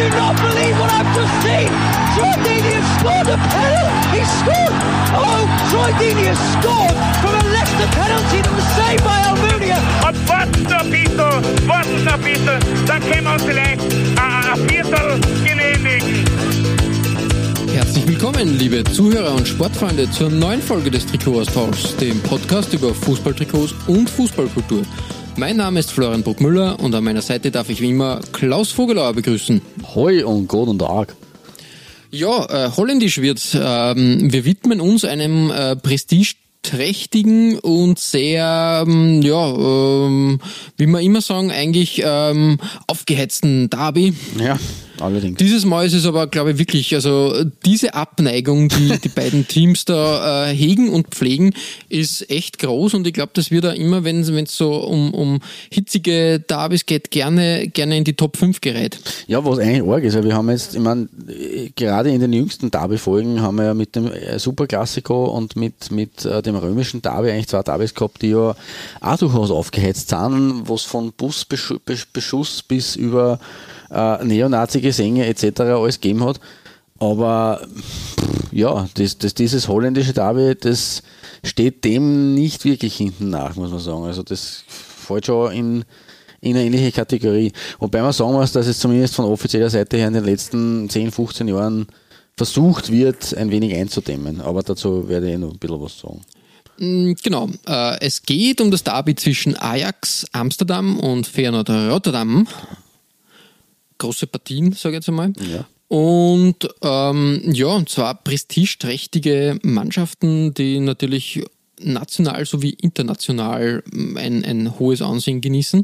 Do not believe what I've just seen! Troy Deeney has scored a penalty! He scored! Oh, Troy Deeney has scored from a Leicester penalty that was saved by Almunia! Und warten noch ein bisschen, warten noch ein bisschen, dann können wir Herzlich willkommen, liebe Zuhörer und Sportfreunde, zur neuen Folge des Trikotaustauschs, dem Podcast über Fußballtrikots und Fußballkultur. Mein Name ist Florian Bruckmüller und an meiner Seite darf ich wie immer Klaus Vogelauer begrüßen. Hoi und guten Tag. Ja, äh, holländisch wird's. Ähm, wir widmen uns einem äh, prestigeträchtigen und sehr, ähm, ja, ähm, wie wir immer sagen, eigentlich ähm, aufgeheizten Derby. Ja, allerdings. Dieses Mal ist es aber, glaube ich, wirklich, also diese Abneigung, die die beiden Teams da äh, hegen und pflegen, ist echt groß und ich glaube, das wird da immer, wenn es so um, um hitzige Derbys geht, gerne, gerne in die Top 5 gerät. Ja, was eigentlich arg ist, wir haben jetzt, ich meine, gerade in den jüngsten Derby-Folgen haben wir ja mit dem äh, Superklassiko und mit, mit äh, dem römischen Derby eigentlich zwei Derbys gehabt, die ja auch durchaus aufgeheizt sind, was von Busbeschuss bis über äh, Neonazi-Gesänge etc. alles gegeben hat. Aber ja, das, das, dieses holländische Derby, das steht dem nicht wirklich hinten nach, muss man sagen. Also das fällt schon in, in eine ähnliche Kategorie. Wobei man sagen muss, dass es zumindest von offizieller Seite her in den letzten 10, 15 Jahren versucht wird, ein wenig einzudämmen. Aber dazu werde ich noch ein bisschen was sagen. Genau, äh, es geht um das Derby zwischen Ajax Amsterdam und Feyenoord Rotterdam. Große Partien, sage ich jetzt einmal. Ja. Und ähm, ja, zwar prestigeträchtige Mannschaften, die natürlich national sowie international ein, ein hohes Ansehen genießen.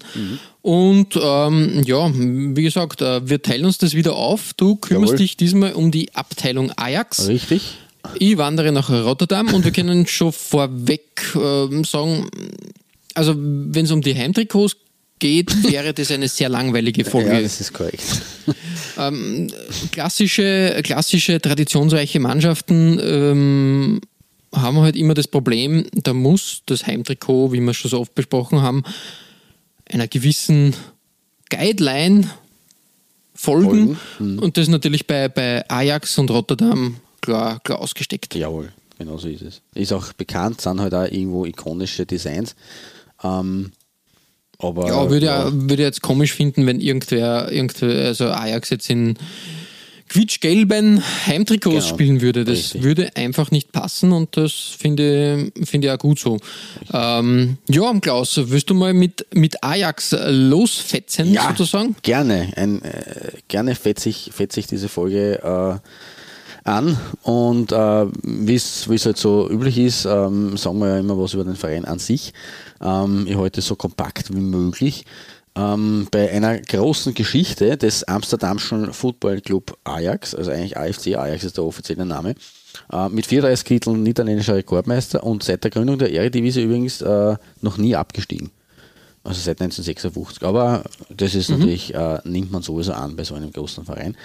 Und ähm, ja, wie gesagt, äh, wir teilen uns das wieder auf. Du kümmerst Jawohl. dich diesmal um die Abteilung Ajax. Richtig? Ich wandere nach Rotterdam und wir können schon vorweg ähm, sagen, also wenn es um die Heimtrikots geht, wäre das eine sehr langweilige Folge. Ja, das ist korrekt. Ähm, klassische, klassische, traditionsreiche Mannschaften ähm, haben halt immer das Problem, da muss das Heimtrikot, wie wir schon so oft besprochen haben, einer gewissen Guideline folgen. Folgen, Und das ist natürlich bei, bei Ajax und Rotterdam klar, klar ausgesteckt. Jawohl, genau so ist es. Ist auch bekannt, sind halt auch irgendwo ikonische Designs. Ähm, aber Ja, würde, ja. würde ich jetzt komisch finden, wenn irgendwer, irgendwer also Ajax jetzt in quietschgelben Heimtrikots Genau, spielen würde. Das richtig. würde einfach nicht passen und das finde, finde ich auch gut so. Ähm, ja, Klaus, willst du mal mit, mit Ajax losfetzen ja, sozusagen? Gerne. Ein, äh, gerne fetze ich, fetze ich diese Folge äh, an und äh, wie es halt so üblich ist, ähm, sagen wir ja immer was über den Verein an sich. Ähm, ich es so kompakt wie möglich. Ähm, bei einer großen Geschichte des Amsterdamschen Football Club Ajax, also eigentlich AFC Ajax ist der offizielle Name, äh, mit 34 Titeln niederländischer Rekordmeister und seit der Gründung der Eredivisie übrigens äh, noch nie abgestiegen. Also seit 1956. Aber das ist natürlich, äh, nimmt man sowieso an bei so einem großen Verein.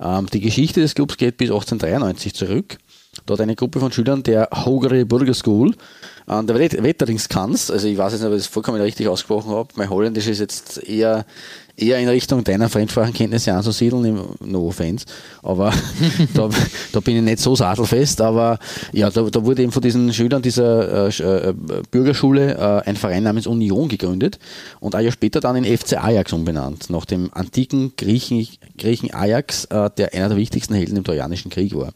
Ähm, die Geschichte des Clubs geht bis 1893 zurück. Dort eine Gruppe von Schülern der Hogere Burger School an der Wet- Wetteringskanz, also ich weiß jetzt nicht, ob ich das vollkommen richtig ausgesprochen habe, mein Holländisch ist jetzt eher, eher in Richtung deiner Fremdsprachenkenntnisse anzusiedeln, im- no offense, aber da, da bin ich nicht so sattelfest, aber ja, da, da wurde eben von diesen Schülern dieser äh, äh, Bürgerschule äh, ein Verein namens Union gegründet und ein Jahr später dann in FC Ajax umbenannt, nach dem antiken Griechen, Griechen Ajax, äh, der einer der wichtigsten Helden im Trojanischen Krieg war.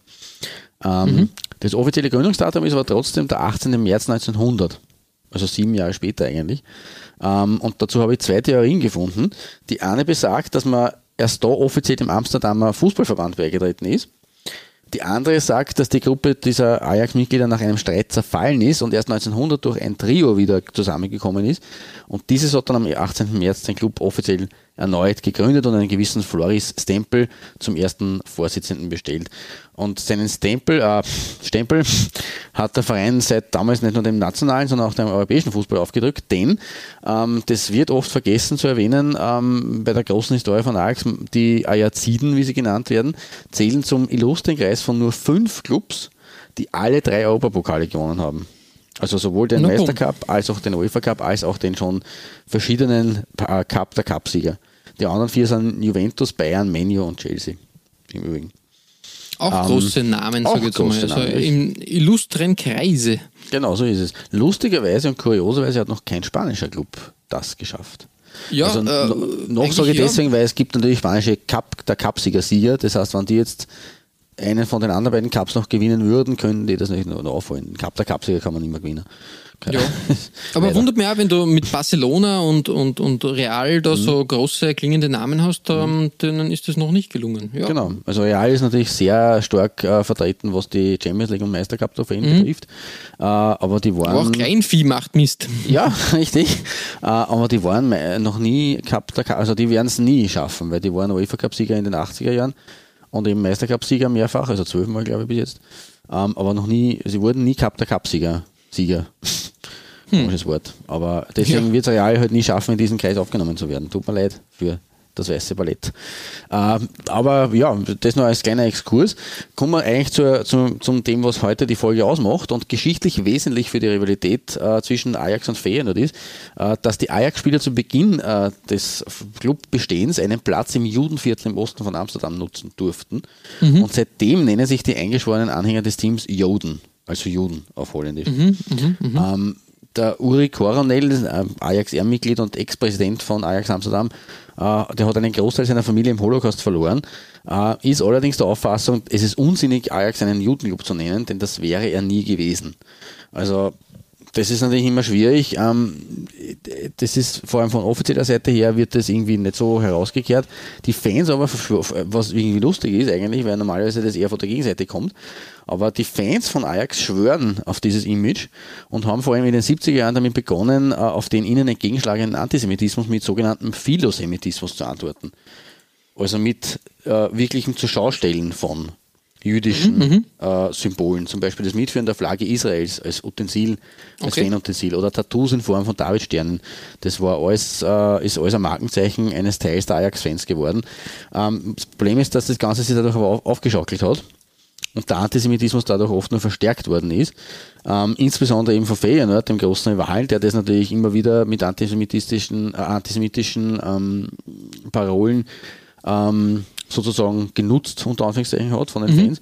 Ähm, Das offizielle Gründungsdatum ist aber trotzdem der 18. März 1900, also sieben Jahre später eigentlich. Ähm, und dazu habe ich zwei Theorien gefunden. Die eine besagt, dass man erst da offiziell dem Amsterdamer Fußballverband beigetreten ist. Die andere sagt, dass die Gruppe dieser Ajax-Mitglieder nach einem Streit zerfallen ist und erst 1900 durch ein Trio wieder zusammengekommen ist. Und dieses hat dann am 18. März den Club offiziell erneut gegründet und einen gewissen Floris Stempel zum ersten Vorsitzenden bestellt. Und seinen Stempel, äh, Stempel hat der Verein seit damals nicht nur dem nationalen, sondern auch dem europäischen Fußball aufgedrückt, denn ähm, das wird oft vergessen zu erwähnen ähm, bei der großen Historie von Ajax, die Ajaxiden, wie sie genannt werden, zählen zum illustren Kreis von nur fünf Clubs, die alle drei Europapokale gewonnen haben. Also sowohl den Meistercup als auch den UEFA Cup als auch den schon verschiedenen äh, Cup der Cupsieger. Die anderen vier sind Juventus, Bayern, Menu und Chelsea. Im Übrigen. Auch ähm, große Namen, sage ich jetzt mal. Also im illustren Kreise. Genau, so ist es. Lustigerweise und kurioserweise hat noch kein spanischer Club das geschafft. Ja, also, äh, noch sage ich deswegen, ja. weil es gibt natürlich spanische Cup, der Cupsieger-Sieger. Das heißt, wenn die jetzt einen von den anderen beiden Cups noch gewinnen würden, können die das nicht nur aufholen. Cup der Cupsieger kann man immer gewinnen. Ja. Aber wundert mich auch, wenn du mit Barcelona und, und, und Real da mhm. so große klingende Namen hast, ähm, denen ist das noch nicht gelungen. Ja. Genau, also Real ist natürlich sehr stark äh, vertreten, was die Champions League und Meistercup Trophäen mhm. betrifft. Äh, aber die waren. Aber auch Kleinvieh macht Mist. Ja, richtig. Äh, aber die waren noch nie Cup der also die werden es nie schaffen, weil die waren UEFA Cup-Sieger in den 80er Jahren und eben Meistercup-Sieger mehrfach, also zwölfmal glaube ich bis jetzt. Ähm, aber noch nie, sie wurden nie Cup der Cup-Sieger. Sieger. Komisches hm. Wort. Aber deswegen ja. wird es Real halt nie schaffen, in diesen Kreis aufgenommen zu werden. Tut mir leid für das weiße Ballett. Äh, aber ja, das nur als kleiner Exkurs. Kommen wir eigentlich zur, zu, zum Thema, was heute die Folge ausmacht und geschichtlich wesentlich für die Rivalität äh, zwischen Ajax und Feyenoord ist, äh, dass die Ajax-Spieler zu Beginn äh, des Clubbestehens einen Platz im Judenviertel im Osten von Amsterdam nutzen durften. Mhm. Und seitdem nennen sich die eingeschworenen Anhänger des Teams Joden also Juden auf Holländisch. Mhm, mh, mh. Ähm, der Uri Coronel, Ajax-Ehrenmitglied und Ex-Präsident von Ajax Amsterdam, äh, der hat einen Großteil seiner Familie im Holocaust verloren, äh, ist allerdings der Auffassung, es ist unsinnig, Ajax einen Judenclub zu nennen, denn das wäre er nie gewesen. Also das ist natürlich immer schwierig. Ähm, das ist vor allem von offizieller Seite her wird das irgendwie nicht so herausgekehrt. Die Fans aber, was irgendwie lustig ist eigentlich, weil normalerweise das eher von der Gegenseite kommt, aber die Fans von Ajax schwören auf dieses Image und haben vor allem in den 70er Jahren damit begonnen, äh, auf den ihnen entgegenschlagenden Antisemitismus mit sogenanntem Philosemitismus zu antworten. Also mit äh, wirklichem Zuschaustellen von jüdischen mhm, mhm, äh, Symbolen, zum Beispiel das Mitführen der Flagge Israels als Utensil, als okay. Fanutensil oder Tattoos in Form von Davidsternen. Das war alles, äh, ist alles ein Markenzeichen eines Teils der Ajax-Fans geworden. Ähm, das Problem ist, dass das Ganze sich dadurch aber auf, aufgeschaukelt hat und der Antisemitismus dadurch oft nur verstärkt worden ist. Ähm, insbesondere eben von Feyenoord, dem großen Rivalen, der das natürlich immer wieder mit antisemitischen, äh, antisemitischen ähm, Parolen ähm, sozusagen genutzt, unter Anführungszeichen hat von den mhm. Fans.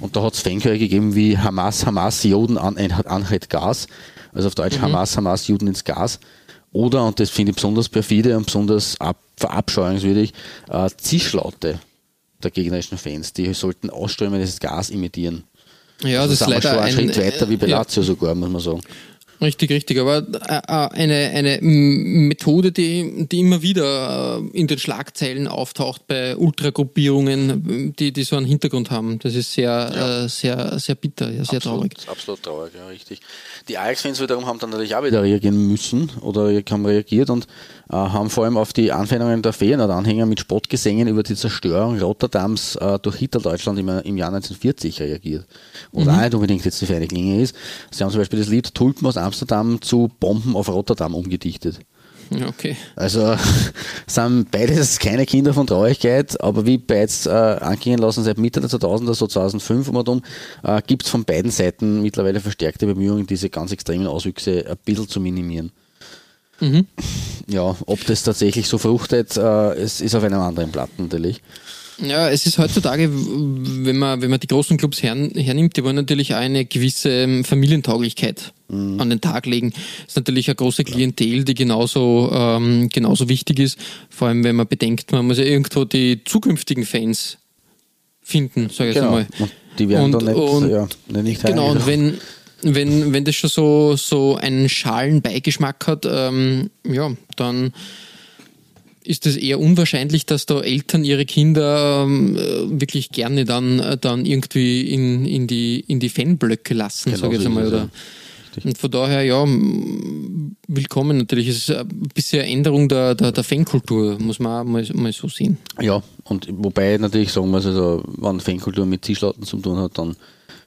Und da hat es Fanchöre gegeben wie Hamas, Hamas, Juden an, anhalt Gas. Also auf Deutsch mhm. Hamas, Hamas, Juden ins Gas. Oder, und das finde ich besonders perfide und besonders ab, verabscheuungswürdig, äh, Zischlaute der gegnerischen Fans. Die sollten ausströmendes Gas imitieren. Ja, also das, ist leider schon ein, Schritt weiter wie bei Lazio ja. sogar, muss man sagen. Richtig, richtig. Aber äh, äh, eine, eine Methode, die, die immer wieder äh, in den Schlagzeilen auftaucht bei Ultragruppierungen, die, die so einen Hintergrund haben. Das ist sehr, ja. sehr, sehr bitter, ja, sehr absolut, traurig. Absolut traurig, ja, richtig. Die Ajax-Fans wiederum haben dann natürlich auch wieder reagieren müssen oder haben reagiert und äh, haben vor allem auf die Anfeindungen der Feyenoord-Anhänger mit Spottgesängen über die Zerstörung Rotterdams äh, durch Hitlerdeutschland im, im Jahr 1940 reagiert. Und mhm. auch nicht unbedingt jetzt die feine Klinge ist. Sie haben zum Beispiel das Lied Tulpen aus Amsterdam zu Bomben auf Rotterdam umgedichtet. Okay. Also sind beides keine Kinder von Traurigkeit, aber wie bereits äh, angehen lassen seit Mitte der 2000er, so 2005 um und um, äh, gibt es von beiden Seiten mittlerweile verstärkte Bemühungen, diese ganz extremen Auswüchse ein bisschen zu minimieren. Mhm. Ja, ob das tatsächlich so fruchtet, äh, es ist auf einem anderen Blatt natürlich. Ja, es ist heutzutage, wenn man, wenn man die großen Clubs her, hernimmt, die wollen natürlich auch eine gewisse ähm, Familientauglichkeit mhm. an den Tag legen. Das ist natürlich eine große Klientel, die genauso, ähm, genauso wichtig ist. Vor allem, wenn man bedenkt, man muss ja irgendwo die zukünftigen Fans finden, sage ich genau. jetzt mal. Die werden und, nicht, und, ja, nicht Genau, und wenn, wenn, wenn das schon so, so einen schalen Beigeschmack hat, ähm, ja, dann ist es eher unwahrscheinlich, dass da Eltern ihre Kinder ähm, wirklich gerne dann, dann irgendwie in, in, die, in die Fanblöcke lassen, genau sage ich jetzt einmal. Oder, Und von daher, ja, willkommen natürlich. Es ist ein bisschen eine Änderung der, der, der Fankultur, muss man auch mal, mal so sehen. Ja, und wobei natürlich sagen muss, also, wenn Fankultur mit Zischlauten zu tun hat, dann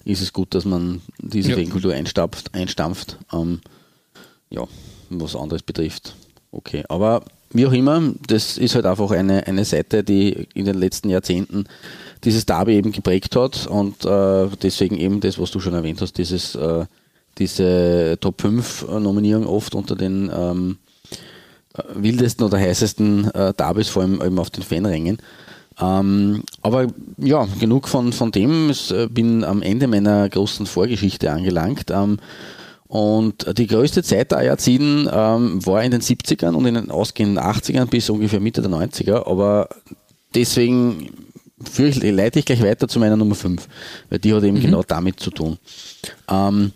ist es gut, dass man diese Ja. Fankultur einstampft. einstampft. Ähm, ja, was anderes betrifft. Okay, aber wie auch immer, das ist halt einfach eine, eine Seite, die in den letzten Jahrzehnten dieses Derby eben geprägt hat und äh, deswegen eben das, was du schon erwähnt hast, dieses, äh, diese Top 5 Nominierung oft unter den ähm, wildesten oder heißesten äh, Derbys, vor allem eben auf den Fanrängen. Ähm, aber ja, genug von, von dem. Ich äh, bin am Ende meiner großen Vorgeschichte angelangt. Ähm, und die größte Zeit der Ajaxiden ähm, war in den 70ern und in den ausgehenden 80ern bis ungefähr Mitte der 90er. Aber deswegen führe ich, leite ich gleich weiter zu meiner Nummer 5, weil die hat eben genau damit zu tun. Ähm,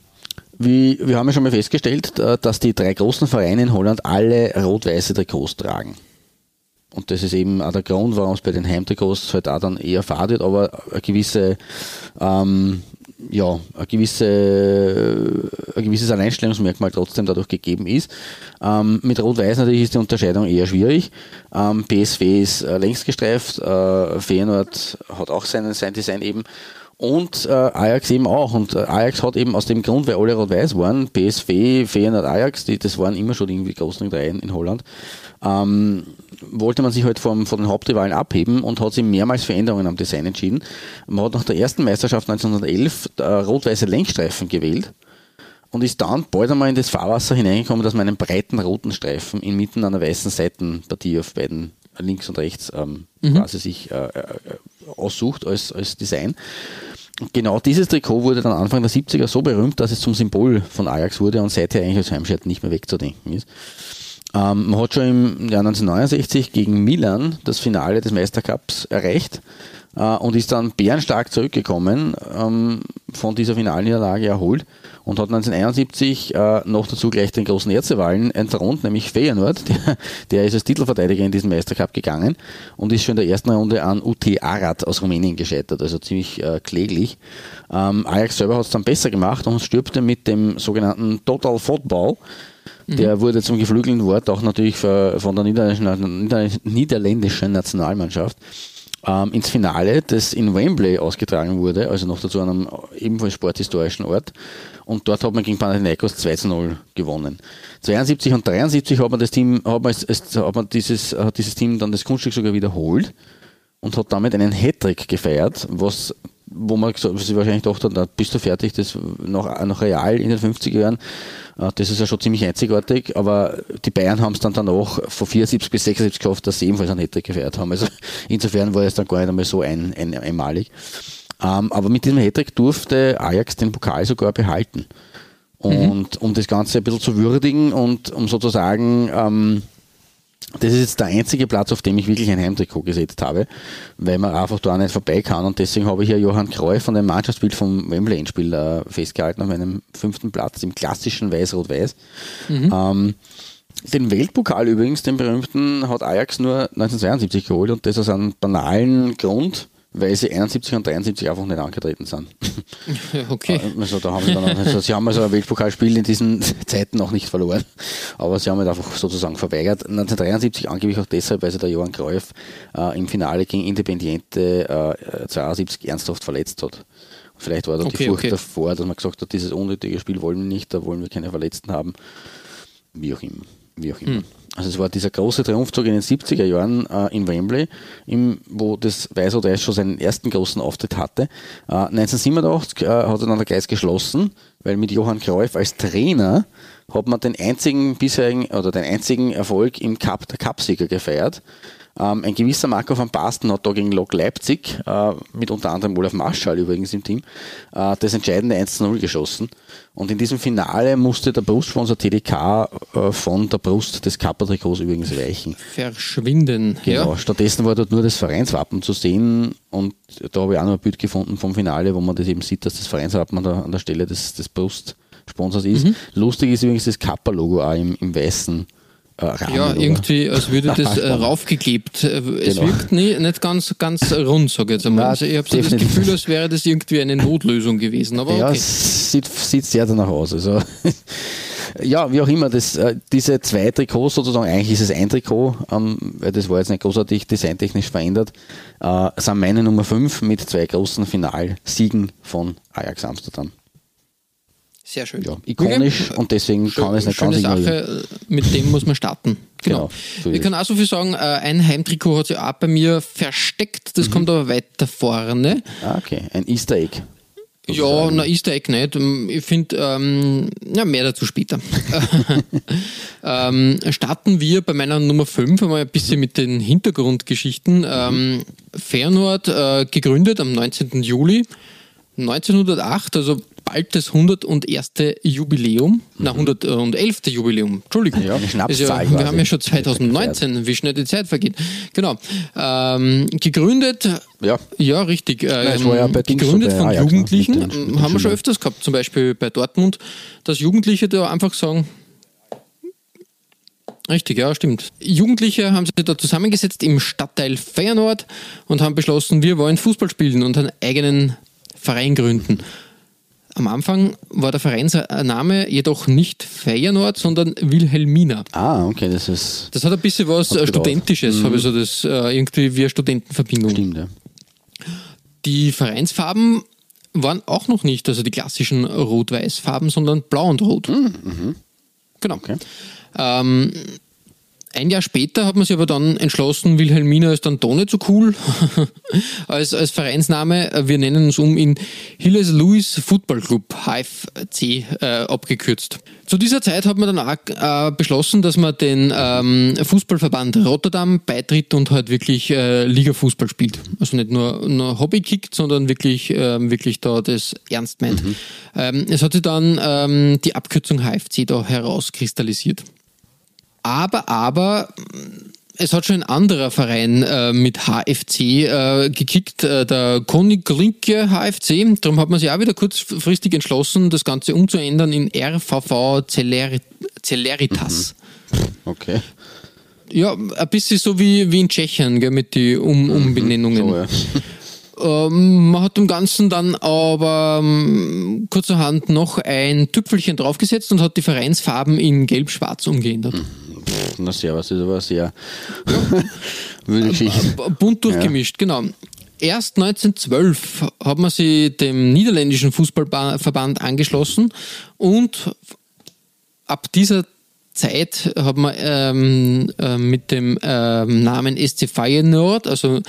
wie, wir haben ja schon mal festgestellt, äh, dass die drei großen Vereine in Holland alle rot-weiße Trikots tragen. Und das ist eben auch der Grund, warum es bei den Heimtrikots halt auch dann eher fad wird, aber eine gewisse, ähm, ja, eine gewisse, ein gewisses Alleinstellungsmerkmal trotzdem dadurch gegeben ist. Ähm, mit Rot-Weiß natürlich ist die Unterscheidung eher schwierig. Ähm, PSV ist äh, längst gestreift, äh, Feyenoord hat auch seinen, sein Design eben und äh, Ajax eben auch. Und äh, Ajax hat eben aus dem Grund, weil alle rot-weiß waren, PSV, Feyenoord, Ajax, die, das waren immer schon irgendwie großen Dreien in Holland, ähm, wollte man sich halt vom, von den Hauptrivalen abheben und hat sich mehrmals Veränderungen am Design entschieden. Man hat nach der ersten Meisterschaft 1911 äh, rot-weiße Längsstreifen gewählt und ist dann bald einmal in das Fahrwasser hineingekommen, dass man einen breiten roten Streifen inmitten einer weißen Seitenpartie auf beiden links und rechts ähm, quasi sich äh, äh, aussucht als, als Design. Genau dieses Trikot wurde dann Anfang der 70er so berühmt, dass es zum Symbol von Ajax wurde und seither eigentlich als Heimshirt nicht mehr wegzudenken ist. Ähm, man hat schon im Jahr 1969 gegen Milan das Finale des Meistercups erreicht äh, und ist dann bärenstark zurückgekommen, ähm, von dieser Finalniederlage erholt und hat 1971 äh, noch dazu gleich den großen Erzrivalen entthront, nämlich Feyenoord. Der, der ist als Titelverteidiger in diesen Meistercup gegangen und ist schon in der ersten Runde an UT Arad aus Rumänien gescheitert, also ziemlich äh, kläglich. Ähm, Ajax selber hat es dann besser gemacht und stürbte mit dem sogenannten Total Football. Der wurde zum geflügelten Wort auch natürlich von der niederländischen, nieder- niederländischen Nationalmannschaft ähm, ins Finale, das in Wembley ausgetragen wurde, also noch dazu an einem ebenfalls sporthistorischen Ort. Und dort hat man gegen Panathinaikos 2 zu 0 gewonnen. 72 und 73 hat man das Team, hat man, hat man dieses, hat dieses Team dann das Kunststück sogar wiederholt und hat damit einen Hattrick gefeiert, was wo man gesagt- sich wahrscheinlich gedacht hat, na, bist du fertig, das noch, noch real in den 50er Jahren, das ist ja schon ziemlich einzigartig, aber die Bayern haben es dann danach von 74 bis 76 geschafft, dass sie ebenfalls einen Hattrick gefeiert haben. Also insofern war es dann gar nicht einmal so ein, ein, einmalig. Ähm, aber mit diesem Hattrick durfte Ajax den Pokal sogar behalten. Und um das Ganze ein bisschen zu würdigen und um sozusagen ähm, das ist jetzt der einzige Platz, auf dem ich wirklich ein Heimtrikot gesetzt habe, weil man einfach da nicht vorbei kann. Und deswegen habe ich hier Johann Cruyff von dem Mannschaftsbild vom Wembley-Endspiel äh, festgehalten auf meinem fünften Platz im klassischen Weiß-Rot-Weiß. Ähm, den Weltpokal übrigens, den berühmten, hat Ajax nur 1972 geholt und das aus einem banalen Grund, weil sie 71 und 73 einfach nicht angetreten sind. Okay. Also da haben sie, dann auch, also sie haben also ein Weltpokalspiel in diesen Zeiten noch nicht verloren, aber sie haben halt einfach sozusagen verweigert. 1973 angeblich auch deshalb, weil sich der Johann Cruyff äh, im Finale gegen Independiente äh, 72 ernsthaft verletzt hat. Vielleicht war da die Okay, Furcht okay. davor, dass man gesagt hat, dieses unnötige Spiel wollen wir nicht, da wollen wir keine Verletzten haben. Wie auch immer. Wie auch immer. Also es war dieser große Triumphzug in den 70er Jahren äh, in Wembley, im, wo das Weiß-Rot-Weiß schon seinen ersten großen Auftritt hatte. Äh, 1987 äh, hat er dann der Geist geschlossen, weil mit Johann Cruyff als Trainer hat man den einzigen bisherigen oder den einzigen Erfolg im Cup der Cupsieger gefeiert. Ähm, ein gewisser Marco van Basten hat da gegen Lok Leipzig, äh, mit unter anderem Olaf Marschall übrigens im Team, äh, das entscheidende 1-0 geschossen. Und in diesem Finale musste der Brustsponsor TDK äh, von der Brust des Kappa-Trikots übrigens weichen. Verschwinden. Genau. Ja. Stattdessen war dort nur das Vereinswappen zu sehen und da habe ich auch noch ein Bild gefunden vom Finale, wo man das eben sieht, dass das Vereinswappen an der, an der Stelle des, des Brustsponsors ist. Lustig ist übrigens das Kappa-Logo auch im, im weißen äh, Rahmen, Ja, oder? irgendwie, als würde das äh, raufgeklebt. Äh, Es Genau. wirkt nie, nicht ganz, ganz rund, sage ich jetzt einmal. Na, Also ich habe so das. Gefühl, als wäre das irgendwie eine Notlösung gewesen. Aber Ja, okay. es sieht, sieht sehr danach aus. Also, ja, wie auch immer, das, äh, diese zwei Trikots sozusagen, eigentlich ist es ein Trikot, ähm, weil das war jetzt nicht großartig designtechnisch verändert, äh, sind meine Nummer 5 mit zwei großen Finalsiegen von Ajax Amsterdam. Sehr schön. Ja, ikonisch und deswegen kann ich es nicht Schöne ganz. Sache, äh, mit dem muss man starten. Genau. Genau, so ich kann auch so viel sagen, äh, ein Heimtrikot hat sich auch bei mir versteckt, Mhm. das kommt aber weiter vorne. Ah, okay, ein Easter Egg. Ja, na Easter Egg nicht. Ähm, Ich finde, ähm, ja, mehr dazu später. ähm, starten wir bei meiner Nummer 5 einmal ein bisschen mit den Hintergrundgeschichten. Ähm, Feyenoord, äh, gegründet am 19. Juli 1908, also bald das 101. Jubiläum, na 111. Jubiläum, Entschuldigung. Ja, Schnapszahl ja, wir haben ja schon 2019, wie schnell die Zeit vergeht. Genau. Ähm, gegründet Ja. ja, richtig. Ähm, war ja gegründet von Ajax, ne? Jugendlichen. Den- haben wir schon Schülern. öfters gehabt, zum Beispiel bei Dortmund, dass Jugendliche da einfach sagen, Richtig, ja, stimmt. Jugendliche haben sich da zusammengesetzt im Stadtteil Feyenoord und haben beschlossen, wir wollen Fußball spielen und einen eigenen Verein gründen. Am Anfang war der Vereinsname jedoch nicht Feyenoord, sondern Wilhelmina. Ah, okay, das ist Das hat ein bisschen was äh. Studentisches, habe ich so das äh, irgendwie wie eine Studentenverbindung. stimmt, ja. Die Vereinsfarben waren auch noch nicht, also die klassischen Rot-Weiß-Farben, sondern Blau und Rot. Genau. Okay. Ähm, ein Jahr später hat man sich aber dann entschlossen, Wilhelmina ist dann doch nicht so cool als, als Vereinsname. Wir nennen uns um in Hilles Louis Football Club, HFC äh, abgekürzt. Zu dieser Zeit hat man dann auch äh, beschlossen, dass man den ähm, Fußballverband Rotterdam beitritt und halt wirklich äh, Liga-Fußball spielt. Also nicht nur, nur Hobby kickt, sondern wirklich, ähm, wirklich da das ernst meint. Ähm, es hat sich dann ähm, die Abkürzung HFC da herauskristallisiert. Aber, aber, es hat schon ein anderer Verein äh, mit HFC äh, gekickt, äh, der Koniglinke HFC. Darum hat man sich auch wieder kurzfristig entschlossen, das Ganze umzuändern in RVV Celer Celeritas. Okay. Ja, ein bisschen so wie, wie in Tschechien, gell, mit den um Umbenennungen. So, ja. Ähm, man hat dem Ganzen dann aber ähm, kurzerhand noch ein Tüpfelchen draufgesetzt und hat die Vereinsfarben in gelb-schwarz umgeändert. Na, servus, das ist aber sehr wilde Geschichte. B- bunt durchgemischt, genau. Erst 1912 hat man sich dem niederländischen Fußballverband angeschlossen und ab dieser Zeit hat man ähm, äh, mit dem ähm, Namen SC Feyenoord, also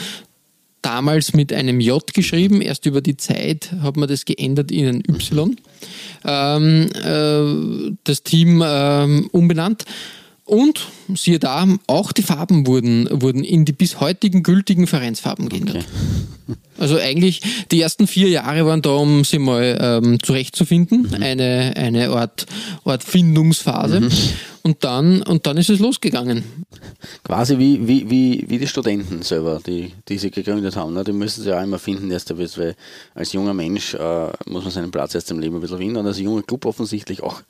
damals mit einem J geschrieben, erst über die Zeit hat man das geändert in ein Y, ähm, äh, das Team ähm, umbenannt. Und siehe da, auch die Farben wurden, wurden in die bis heutigen gültigen Vereinsfarben geändert. Also eigentlich die ersten vier Jahre waren da, um sie mal ähm, zurechtzufinden, eine, eine Art, Art Findungsphase. Und, dann, und dann ist es losgegangen. Quasi wie, wie, wie, wie die Studenten selber, die, die sie gegründet haben. Ne? Die müssen sie auch immer finden, erst einmal, weil als junger Mensch äh, muss man seinen Platz erst im Leben ein bisschen finden und als junger Club offensichtlich auch.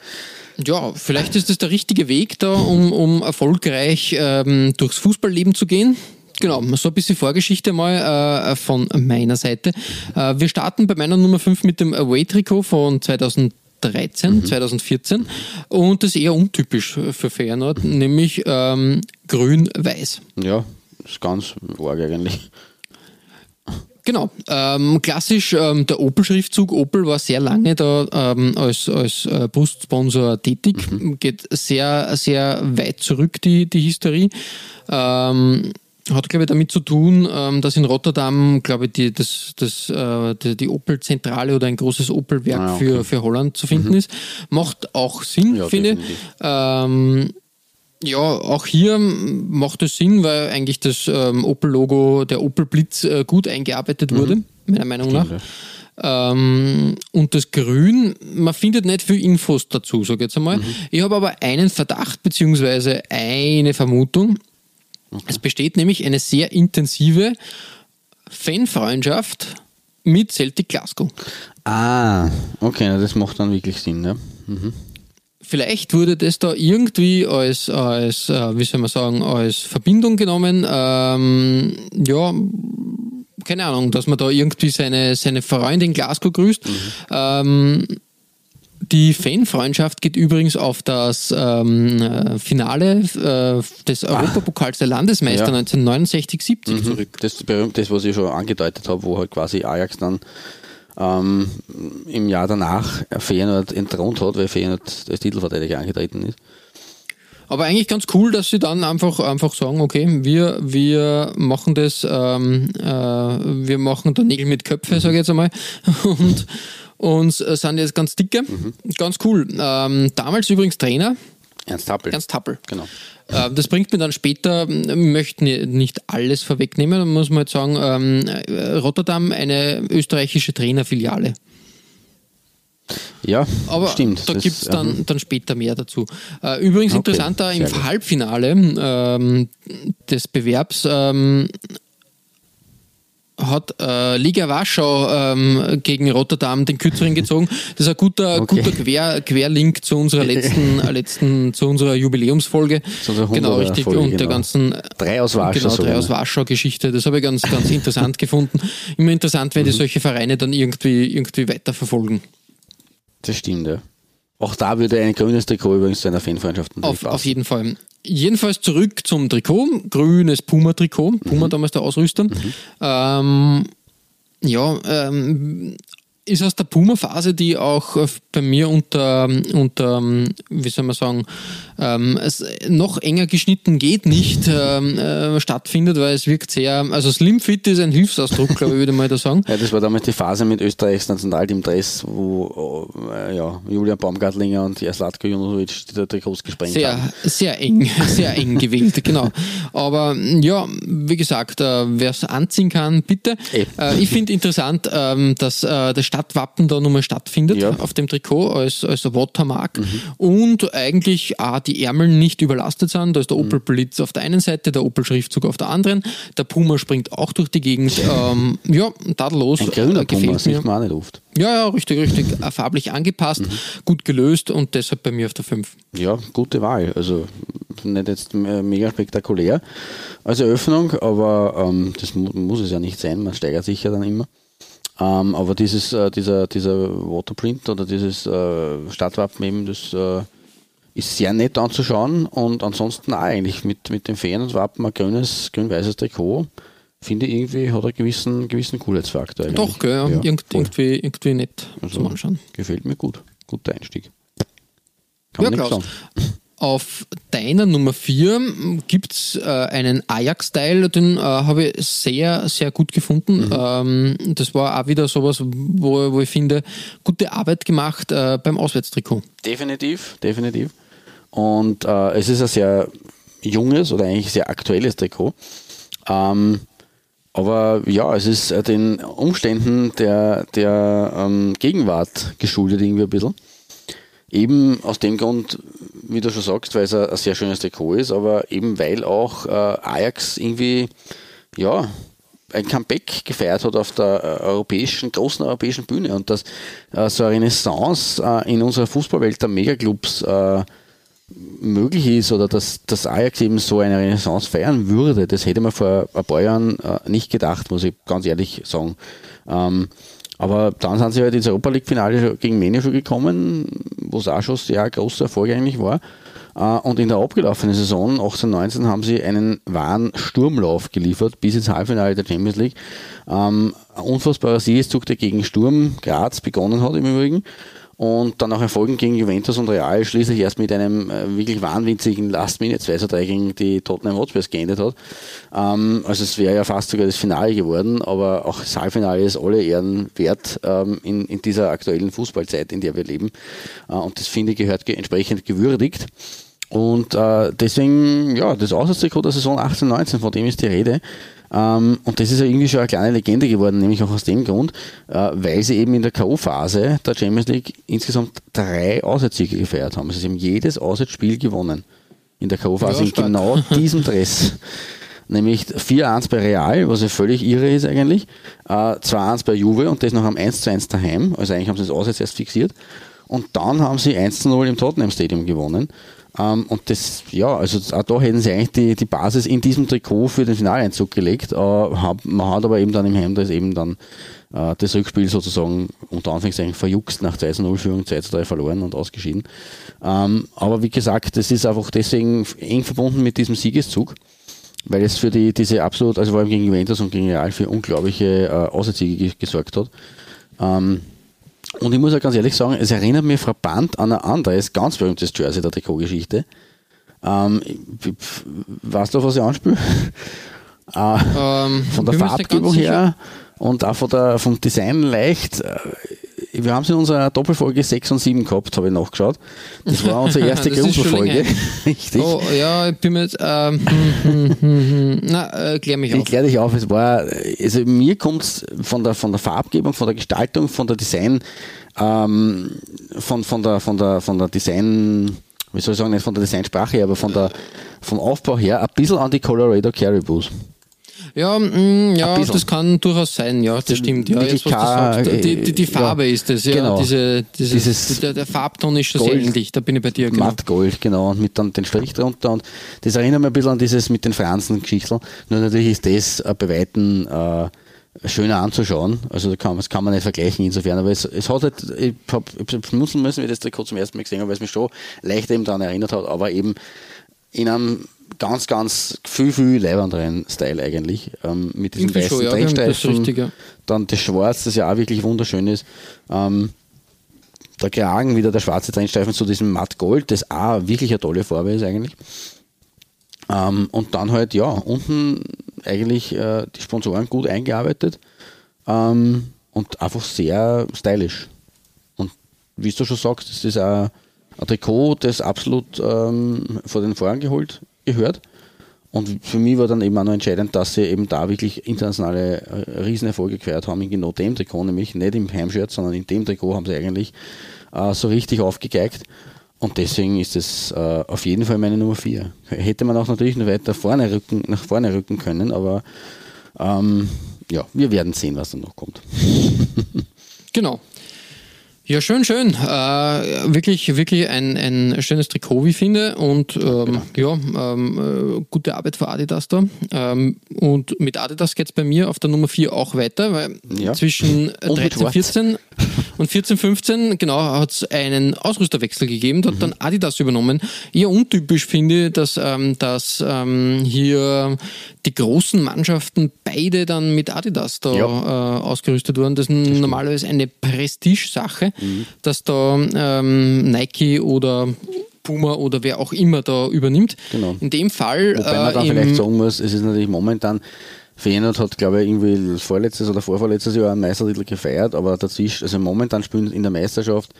Ja, vielleicht ist das der richtige Weg da, um, um erfolgreich ähm, durchs Fußballleben zu gehen. Genau, so ein bisschen Vorgeschichte mal äh, von meiner Seite. Äh, wir starten bei meiner Nummer 5 mit dem Away-Trikot von 2013, 2014 und das ist eher untypisch für Feyenoord, nämlich ähm, grün-weiß. Ja, ist ganz arg eigentlich. Genau, ähm, klassisch ähm, der Opel-Schriftzug. Opel war sehr lange da ähm, als, als äh, Brustsponsor tätig, geht sehr, sehr weit zurück, die, die Historie. Ähm, hat, glaube ich, damit zu tun, ähm, dass in Rotterdam, glaube ich, die, das, das, äh, die, die Opel-Zentrale oder ein großes Opel-Werk Ah, okay. für, für Holland zu finden ist. Macht auch Sinn, Ja, finde ich. Ähm, ja, auch hier macht es Sinn, weil eigentlich das ähm, Opel-Logo, der Opel Blitz, äh, gut eingearbeitet wurde, meiner Meinung nach. Ähm, und das Grün, man findet nicht viel Infos dazu, sage ich jetzt einmal. Ich habe aber einen Verdacht beziehungsweise eine Vermutung. Es besteht nämlich eine sehr intensive Fanfreundschaft mit Celtic Glasgow. Ah, okay, das macht dann wirklich Sinn. Ja. Mhm. Vielleicht wurde das da irgendwie als, als äh, wie soll man sagen, als Verbindung genommen. Ähm, ja, keine Ahnung, dass man da irgendwie seine, seine Freundin Glasgow grüßt. Ähm, die Fanfreundschaft geht übrigens auf das ähm, äh, Finale äh, des Europapokals der Landesmeister Ja. 1969-70 zurück. Das, das, was ich schon angedeutet habe, wo halt quasi Ajax dann ähm, im Jahr danach Feyenoord entthront hat, weil Feyenoord als Titelverteidiger angetreten ist. Aber eigentlich ganz cool, dass sie dann einfach, einfach sagen, okay, wir, wir machen das, ähm, äh, wir machen da Nägel mit Köpfe, sage ich jetzt einmal. Und, und sind jetzt ganz dicke. Ganz cool. Ähm, damals übrigens Trainer, Ernst Happel. Ernst Happel. Genau. Äh, Das bringt mir dann später, ich möchte ni- nicht alles vorwegnehmen, da muss man jetzt sagen, ähm, äh, Rotterdam eine österreichische Trainerfiliale. Ja, Aber stimmt. da gibt es ähm, dann, dann später mehr dazu. Äh, übrigens Okay, interessanter im sehr gut. Halbfinale ähm, des Bewerbs ähm, hat äh, Liga Warschau ähm, gegen Rotterdam den Kürzeren gezogen. Das ist ein guter, Okay. guter Quer, Querlink zu unserer letzten, äh, letzten zu unserer Jubiläumsfolge. Zu unserer genau, 100er richtig. Folge, und der genau. ganzen Drei aus Warschau Genau, drei aus? Warschau-Geschichte. Das habe ich ganz, ganz interessant gefunden. Immer interessant, wenn die Mhm. solche Vereine dann irgendwie, irgendwie weiterverfolgen. Das stimmt, ja. Auch da würde ein grünes Trikot übrigens zu einer Fanfreundschaft Auf, auf jeden Fall. Jedenfalls zurück zum Trikot. Grünes Puma-Trikot. Puma Mhm. damals der Ausrüster. Ähm, ja, ähm, ist aus der Puma-Phase, die auch äh, bei mir unter, unter ähm, wie soll man sagen, ähm, es noch enger geschnitten geht nicht ähm, äh, stattfindet, weil es wirkt sehr, also Slim Fit ist ein Hilfsausdruck, glaube ich, würde ich mal da sagen. Ja, das war damals die Phase mit Österreichs Nationalteam Dress, wo äh, ja, Julian Baumgartlinger und Jaslatko Junovic die Trikots gesprengt Sehr, haben. sehr eng, sehr eng gewählt, genau. Aber ja, wie gesagt, äh, wer es anziehen kann, bitte. Eh. Äh, ich finde interessant, ähm, dass äh, das Stadtwappen da nochmal stattfindet Ja. Mhm. auf dem Trikot als, als Watermark und eigentlich auch die Ärmel nicht überlastet sind. Da ist der Mhm. Opel Blitz auf der einen Seite, der Opel Schriftzug auf der anderen. Der Puma springt auch durch die Gegend. Ähm, ja, tadellos. Ein grüner Äh, Puma, mir. sieht man auch nicht oft. Ja, ja, richtig, richtig. Äh, Farblich angepasst, Mhm. gut gelöst und deshalb bei mir auf der 5. Ja, gute Wahl. Also nicht jetzt mega spektakulär als Eröffnung, aber ähm, das mu muss es ja nicht sein. Man steigert sich ja dann immer. Ähm, aber dieses, äh, dieser, dieser Waterprint oder dieses äh, Stadtwappen eben, das äh, ist sehr nett anzuschauen und ansonsten auch eigentlich mit, mit dem Fan und Wappen ein grünes, grün-weißes Trikot. Finde ich irgendwie, hat einen gewissen, gewissen Coolheitsfaktor. eigentlich. Doch, gell, ja, Irgend, voll. irgendwie, irgendwie nett Also, zum Anschauen. Gefällt mir gut. Guter Einstieg. Kann Ja, man Klaus. sagen. Auf deiner Nummer 4 gibt es äh, einen Ajax-Style, den äh, habe ich sehr, sehr gut gefunden. Mhm. Ähm, das war auch wieder sowas, wo, wo ich finde, gute Arbeit gemacht äh, beim Auswärtstrikot. Definitiv, definitiv. Und äh, es ist ein sehr junges oder eigentlich sehr aktuelles Trikot. Ähm, aber ja, es ist äh, den Umständen der, der ähm, Gegenwart geschuldet irgendwie ein bisschen. Eben aus dem Grund, wie du schon sagst, weil es ein, ein sehr schönes Trikot ist, aber eben weil auch äh, Ajax irgendwie, ja, ein Comeback gefeiert hat auf der äh, europäischen, großen europäischen Bühne und dass äh, so eine Renaissance äh, in unserer Fußballwelt der Megaclubs äh, möglich ist oder dass, dass Ajax eben so eine Renaissance feiern würde, das hätte man vor ein paar Jahren äh, nicht gedacht, muss ich ganz ehrlich sagen. Ähm, aber dann sind sie halt ins Europa League-Finale gegen Menu schon gekommen, wo es auch schon sehr großer Erfolg eigentlich war. Äh, Und in der abgelaufenen Saison 18-19 haben sie einen wahren Sturmlauf geliefert bis ins Halbfinale der Champions League. Ähm, unfassbarer Siegeszug, der gegen Sturm Graz begonnen hat im Übrigen und dann auch Erfolgen gegen Juventus und Real schließlich erst mit einem äh, wirklich wahnwitzigen Last-Minute 2 3 gegen die Tottenham Hotspurs geendet hat. Ähm, also es wäre ja fast sogar das Finale geworden, aber auch das Halbfinale ist alle Ehren wert ähm, in, in dieser aktuellen Fußballzeit, in der wir leben. Äh, und das finde ich gehört ge entsprechend gewürdigt. Und äh, deswegen, ja, das Auswärtstrikot der Saison 18, 19, von dem ist die Rede. Ähm, und das ist ja irgendwie schon eine kleine Legende geworden, nämlich auch aus dem Grund, äh, weil sie eben in der K.O.-Phase der Champions League insgesamt drei Auswärtssiege gefeiert haben. Also sie haben jedes Auswärtsspiel gewonnen in der K.O.-Phase Ja, in genau diesem Dress. Nämlich 4-1 bei Real, was ja völlig irre ist eigentlich, äh, 2-1 bei Juve und das noch am 1-1 daheim, also eigentlich haben sie das Auswärts erst fixiert. Und dann haben sie 1-0 im Tottenham Stadium gewonnen. Ähm, und das, ja, also auch da hätten sie eigentlich die, die Basis in diesem Trikot für den Finaleinzug gelegt. Äh, man hat aber eben dann im Heimdress eben dann äh, das Rückspiel sozusagen unter Anführungszeichen verjuckst nach 2-0-Führung, 2-3 verloren und ausgeschieden. Ähm, aber wie gesagt, das ist einfach deswegen eng verbunden mit diesem Siegeszug weil es für die, diese absolut, also vor allem gegen Juventus und gegen Real für unglaubliche äh, Auswärtssiege gesorgt hat. Ähm, und ich muss auch ganz ehrlich sagen, es erinnert mich frappant an ein anderes, ganz berühmtes Jersey der Trikotgeschichte. Ähm, weißt du, was ich anspiele? äh, ähm, von der Farbgebung her und auch von der, vom Design leicht. Wir haben es in unserer Doppelfolge 6 und 7 gehabt, habe ich nachgeschaut. Das war unsere erste Gruppenfolge. Richtig. Oh, ja, ich bin mir jetzt. Ähm, hm, hm, hm, na, äh, klär mich auf. Ich klär dich auf. Es war, also mir kommt es von der, von der Farbgebung, von der Gestaltung, von der Design, ähm, von, von, der, von, der, von der Design, wie soll ich sagen, nicht von der Designsprache her, aber von der, vom Aufbau her ein bisschen an die Colorado Caribous. Ja, mh, mm, ja das kann durchaus sein, ja, das stimmt. Ja, jetzt, kann, die, die, die, Farbe ja, ist es, ja. Genau. Diese, dieses, dieses der, der, Farbton ist schon Gold, sehr ähnlich, da bin ich bei dir. Genau. Mattgold, genau, und mit dann den Strich drunter. Und das erinnert mich ein bisschen an dieses mit den Franzen-Geschichten. Nur natürlich ist das äh, bei Weitem äh, schöner anzuschauen. Also kann, das kann man nicht vergleichen insofern. Aber es, es hat halt, ich habe schmunzeln müssen, wie ich das Trikot zum ersten Mal gesehen habe, weil es mich schon leicht eben daran erinnert hat, aber eben in einem ganz, ganz viel, viel leibenderen Style eigentlich. Ähm, mit diesem Irgendwie weißen schon, ja, das richtig, Dann das Schwarz, das ja auch wirklich wunderschön ist. Ähm, der Kragen, wieder der schwarze Trennstreifen zu diesem Mattgold, das auch wirklich eine tolle Farbe ist eigentlich. Ähm, und dann halt, ja, unten eigentlich äh, die Sponsoren gut eingearbeitet ähm, und einfach sehr stylisch. Und wie du schon sagst, das ist auch ein Trikot, das absolut ähm, vor den Vorhang geholt gehört. Und für mich war dann eben auch noch entscheidend, dass sie eben da wirklich internationale äh, Riesenerfolge gefeiert haben in genau dem Trikot, nämlich nicht im Heimshirt, sondern in dem Trikot haben sie eigentlich äh, so richtig aufgegeigt. Und deswegen ist es äh, auf jeden Fall meine Nummer 4. Hätte man auch natürlich noch weiter vorne rücken, nach vorne rücken können, aber ähm, ja, wir werden sehen, was dann noch kommt. genau. Ja, schön, schön. Äh, wirklich, wirklich ein, ein schönes Trikot, wie ich finde. Und ähm, ja, ähm, äh, gute Arbeit für Adidas da. Ähm, und mit Adidas geht es bei mir auf der Nummer 4 auch weiter, weil ja. zwischen 13, 14 und 14, 15, genau, hat es einen Ausrüsterwechsel gegeben. Da hat mhm. dann Adidas übernommen. Eher untypisch finde ich, dass, ähm, dass ähm, hier die großen Mannschaften beide dann mit Adidas da ja. äh, ausgerüstet wurden. Das ist das normalerweise eine Prestige-Sache mhm. dass da ähm, Nike oder Puma oder wer auch immer da übernimmt. Genau. In dem Fall. Wobei man dann äh, vielleicht sagen muss, es ist natürlich momentan. Feyenoord hat, glaube ich, irgendwie vorletztes oder vorvorletztes Jahr einen Meistertitel gefeiert, aber dazwischen, also momentan spielen in der Meisterschaft,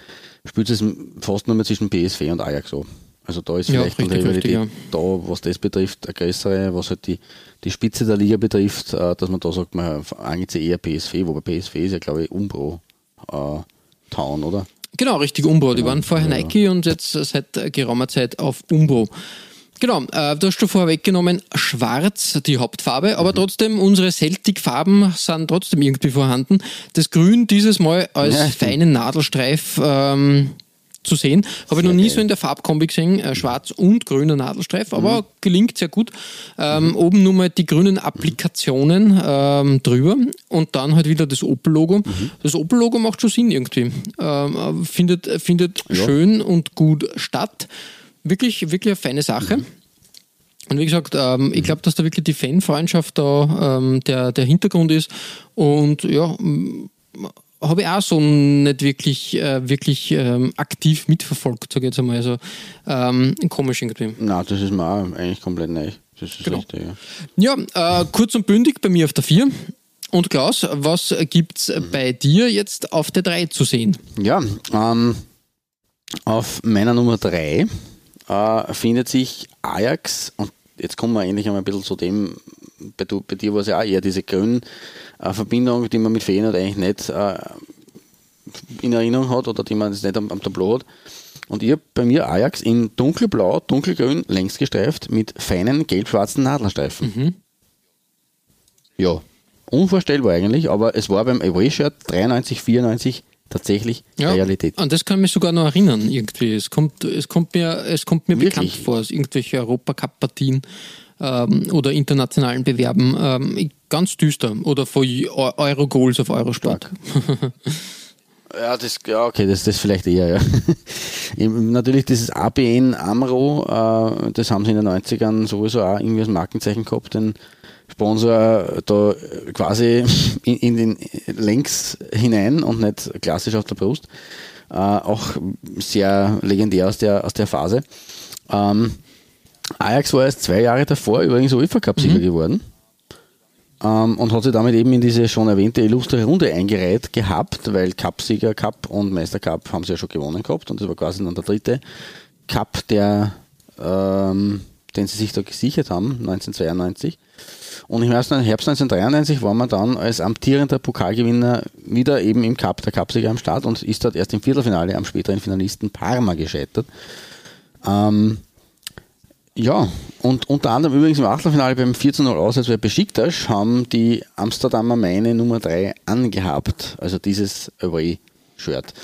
spielt es fast nur mehr zwischen PSV und Ajax so. Also da ist vielleicht ja, die Rivalität ja. da, was das betrifft, eine größere, was halt die, die Spitze der Liga betrifft, äh, dass man da sagt, man eigentlich eher PSV, wobei PSV ist ja, glaube ich, Umbro. Äh, Town, oder? Genau, richtig Umbro. Die waren vorher ja. Nike und jetzt seit geraumer Zeit auf Umbro. Genau, äh, du hast schon vorher weggenommen, schwarz, die Hauptfarbe, aber mhm. trotzdem, unsere Celtic-Farben sind trotzdem irgendwie vorhanden. Das Grün dieses Mal als ja, feinen Nadelstreif ähm, zu sehen. Habe ich noch nie geil. so in der Farbkombi gesehen, äh, schwarz und grüner Nadelstreif, aber mhm. gelingt sehr gut. Ähm, mhm. Oben nur mal die grünen Applikationen ähm, drüber und dann halt wieder das Opel-Logo. Mhm. Das Opel-Logo macht schon Sinn irgendwie. Ähm, findet findet ja. schön und gut statt. Wirklich, wirklich eine feine Sache. Mhm. Und wie gesagt, ähm, ich glaube, dass da wirklich die Fanfreundschaft da ähm, der, der Hintergrund ist. Und ja, habe ich auch so nicht wirklich, äh, wirklich ähm, aktiv mitverfolgt, sage ich jetzt einmal. Also ähm, komisch irgendwie. Na, das ist mir auch eigentlich komplett neu. Das ist genau. richtig, ja. Ja, äh, kurz und bündig bei mir auf der 4. Und Klaus, was gibt es mhm. bei dir jetzt auf der 3 zu sehen? Ja, ähm, auf meiner Nummer 3 äh, findet sich Ajax und jetzt kommen wir endlich einmal ein bisschen zu dem, bei, du, bei dir war es ja auch eher diese grünen äh, Verbindung, die man mit Feyenoord eigentlich nicht äh, in Erinnerung hat oder die man jetzt nicht am, am Tableau hat. Und ihr bei mir Ajax in dunkelblau, dunkelgrün, längs gestreift mit feinen gelb-schwarzen Nadelstreifen. Mhm. Ja, unvorstellbar eigentlich, aber es war beim Away-Shirt 93, 94 tatsächlich Ja, Realität. an das kann ich mich sogar noch erinnern, irgendwie. Es kommt, es kommt mir, es kommt mir Wirklich? bekannt vor, aus irgendwelche Europacup-Partien ähm, oder internationalen Bewerben. Ähm, ganz düster. Oder vor Eu- Euro-Goals auf Eurosport. Ja, das, ja, okay, das, das vielleicht eher, ja. Natürlich dieses ABN Amro, äh, das haben sie in den 90ern sowieso auch irgendwie als Markenzeichen gehabt, den Sponsor da quasi in, in den längs hinein und nicht klassisch auf der Brust. Äh, auch sehr legendär aus der, aus der Phase. Ähm, Ajax war erst zwei Jahre davor übrigens UEFA Cup-Sieger geworden ähm, und hat sich damit eben in diese schon erwähnte illustre Runde eingereiht gehabt, weil Cupsieger Cup und Meistercup haben sie ja schon gewonnen gehabt und das war quasi dann der dritte Cup, der, ähm, den sie sich da gesichert haben, 1992. Und im Herbst Herbst 1993 war man dann als amtierender Pokalgewinner wieder eben im Cup, der Cupsieger am Start und ist dort erst im Viertelfinale am späteren Finalisten Parma gescheitert. Ähm, ja, und unter anderem übrigens im Achtelfinale beim 14-0 Auswärts bei Besiktas haben die Amsterdamer meine Nummer 3 angehabt, also dieses Away-Shirt.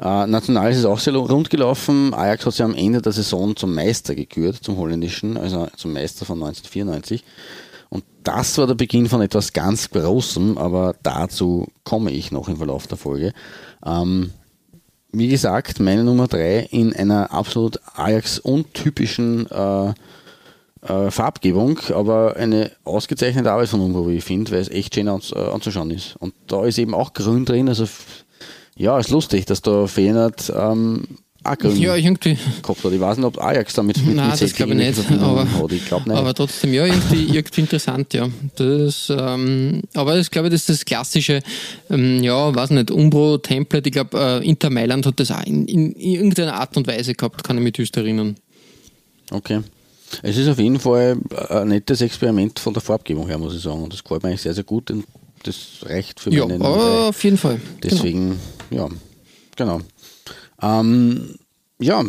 Äh, national ist es auch sehr rund gelaufen. Ajax hat sich am Ende der Saison zum Meister gekürt, zum holländischen, also zum Meister von 1994. Und das war der Beginn von etwas ganz Großem, aber dazu komme ich noch im Verlauf der Folge. Ähm, wie gesagt, meine Nummer 3 in einer absolut Ajax-untypischen äh, äh, Farbgebung, aber eine ausgezeichnete Arbeit von Umbro, wie ich finde, weil es echt schön anz, äh, anzuschauen ist. Und da ist eben auch grün drin, also ja, ist lustig, dass da Feyenoord ähm, grün Ja, irgendwie. gehabt hat. Ich weiß nicht, ob Ajax damit mit, Nein, mit das glaube ich nicht. Aber, hat. Ich glaube nicht. aber trotzdem, ja, irgendwie, irgendwie interessant, ja. Das, ähm, aber ich glaube, das ist das klassische, ähm, ja, weiß nicht, Umbro-Template. Ich glaube, äh, Inter Mailand hat das auch in, in, in irgendeiner Art und Weise gehabt, kann ich mich düster erinnern. Okay. Es ist auf jeden Fall ein nettes Experiment von der Farbgebung her, muss ich sagen. Und das gefällt mir eigentlich sehr, sehr gut. Und das reicht für Ja, meine aber auf jeden Fall. Genau. Deswegen, ja, genau. Ähm, ja,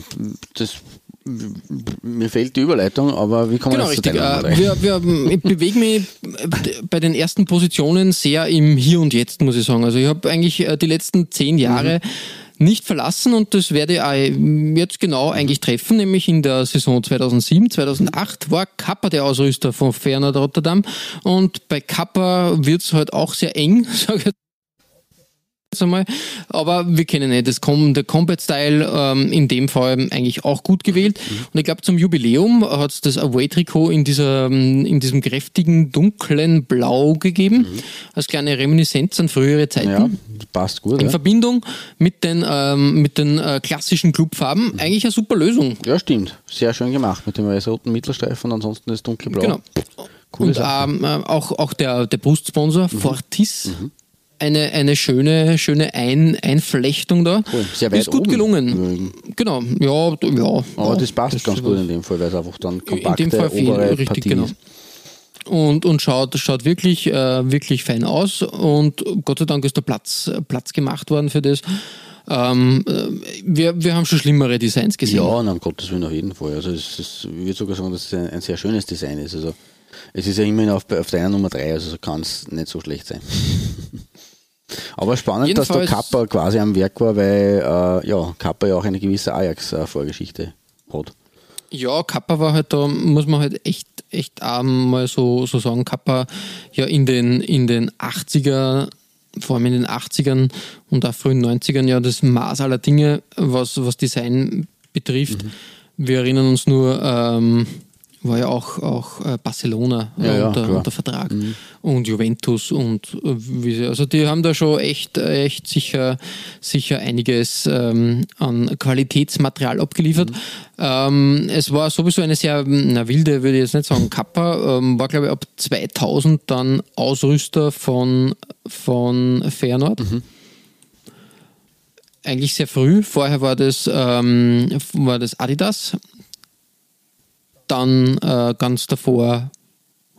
das mir fehlt die Überleitung, aber wie kommen Genau, wir jetzt zu richtig. Nummer Äh, wir, wir, ich bewege mich bei den ersten Positionen sehr im Hier und Jetzt, muss ich sagen. Also ich habe eigentlich äh, die letzten zehn Jahre nicht verlassen und das werde ich jetzt genau eigentlich treffen, nämlich in der Saison 2007, 2008 war Kappa der Ausrüster von Feyenoord Rotterdam und bei Kappa wird es halt auch sehr eng, sage ich jetzt einmal. Aber wir kennen nicht das Com der Combat Style ähm, in dem Fall eigentlich auch gut gewählt. Und ich glaube, zum Jubiläum hat es das Away-Trikot in, dieser, ähm, in diesem kräftigen, dunklen Blau gegeben, als kleine Reminiszenz an frühere Zeiten. ja, passt gut. In Ja. Verbindung mit den, ähm, mit den äh, klassischen Clubfarben. Eigentlich eine super Lösung. ja, stimmt. Sehr schön gemacht mit dem weiß-roten Mittelstreifen und ansonsten das dunkle Blau. Genau. Coole Und ähm, äh, auch, auch der, der Brustsponsor Fortis. Eine, eine schöne, schöne Ein Einflechtung da. Cool. Sehr weit Ist gut oben gelungen. übrigens. Genau, ja, ja. Aber ja, das passt ganz ist- gut in dem Fall, weil es einfach dann kompakte in dem Fall viel, obere richtig, Partie genau. ist. Und, und schaut, schaut wirklich, äh, wirklich fein aus. Und Gott sei Dank ist da Platz, Platz gemacht worden für das. Ähm, äh, wir, wir haben schon schlimmere Designs gesehen. Ja, und um Gottes Willen auf jeden Fall. Also es ist, ich würde sogar sagen, dass es ein, ein sehr schönes Design ist. Also es ist ja immerhin auf, auf deiner Nummer 3, also kann es nicht so schlecht sein. Aber spannend, dass der Jedenfalls- Kappa quasi am Werk war, weil äh, ja, Kappa ja auch eine gewisse Ajax-Vorgeschichte hat. Ja, Kappa war halt da, muss man halt echt, echt auch mal so, so sagen, Kappa ja in den, in den 80er, vor allem in den 80ern und auch frühen 90ern ja das Maß aller Dinge, was, was Design betrifft. Wir erinnern uns nur, ähm, war ja auch, auch äh, Barcelona Ja, ja, unter, Vertrag und Juventus und äh, wie sie, also die haben da schon echt, äh, echt sicher, sicher einiges ähm, an Qualitätsmaterial abgeliefert. Ähm, es war sowieso eine sehr na, wilde, würde ich jetzt nicht sagen, Kappa, ähm, war glaube ich ab 2000 dann Ausrüster von, von Feyenoord. Eigentlich sehr früh. Vorher war das, ähm, war das Adidas. Dann äh, ganz davor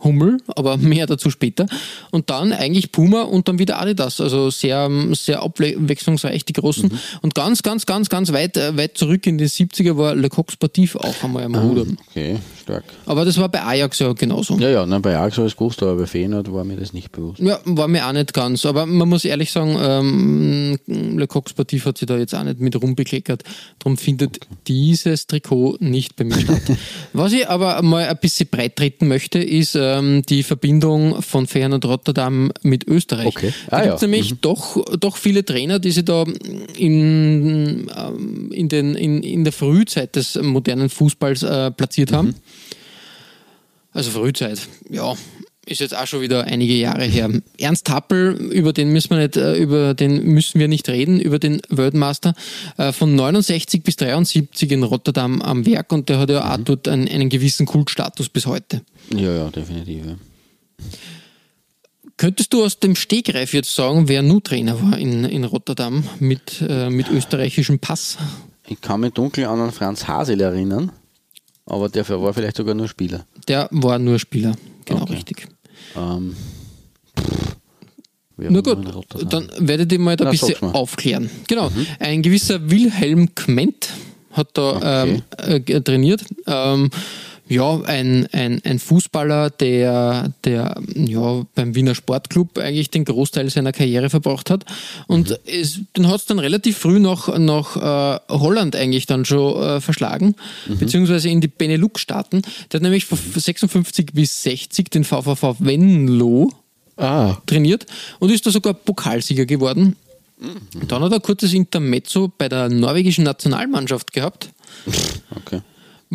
Hummel, aber mehr dazu später. Und dann eigentlich Puma und dann wieder Adidas. Also sehr, sehr abwechslungsreich, die großen. Mhm. Und ganz, ganz, ganz, ganz weit, äh, weit zurück in die 70er war Le Coq Sportif auch einmal am Ruder. Okay, stark. Aber das war bei Ajax ja genauso. Ja, ja, nein, bei Ajax war es gewusst, aber bei Feyenoord war mir das nicht bewusst. Ja, war mir auch nicht ganz. Aber man muss ehrlich sagen, ähm, Le Coq Sportif hat sich da jetzt auch nicht mit rumbekleckert. Darum findet okay. dieses Trikot nicht bei mir statt. Was ich aber mal ein bisschen breit treten möchte, ist ähm, die Verbindung von Feyenoord Rotterdam mit Österreich. Okay. Ah, da gibt es ja. nämlich mhm. doch, doch viele Trainer, die sich da in, ähm, in, den, in, in der Frühzeit des modernen Fußballs äh, platziert mhm. haben. Also Frühzeit, ja, ist jetzt auch schon wieder einige Jahre her. Ernst Happel, über den müssen wir nicht, äh, über den müssen wir nicht reden, über den Weltmaster äh, von 69 bis 73 in Rotterdam am Werk und der hat ja auch mhm. dort einen, einen, gewissen Kultstatus bis heute. Ja, ja, definitiv. Ja. Könntest du aus dem Stegreif jetzt sagen, wer nur Trainer war in, in Rotterdam mit, äh, mit österreichischem Pass? Ich kann mich dunkel an Franz Hasel erinnern, aber der war vielleicht sogar nur Spieler. Der war nur Spieler, genau okay. richtig. Ähm, Na gut, dann werdet ihr mal da ein bisschen aufklären. Genau, mhm. ein gewisser Wilhelm Kment hat da okay. ähm, äh, trainiert. Ähm, ja, ein, ein, ein Fußballer, der, der ja, beim Wiener Sportclub eigentlich den Großteil seiner Karriere verbracht hat. Und mhm. es, den hat es dann relativ früh nach, nach äh, Holland eigentlich dann schon äh, verschlagen, mhm. beziehungsweise in die Benelux-Staaten. Der hat nämlich von 56 bis 60 den VVV Venlo ah. trainiert und ist da sogar Pokalsieger geworden. Mhm. Dann hat er ein kurzes Intermezzo bei der norwegischen Nationalmannschaft gehabt.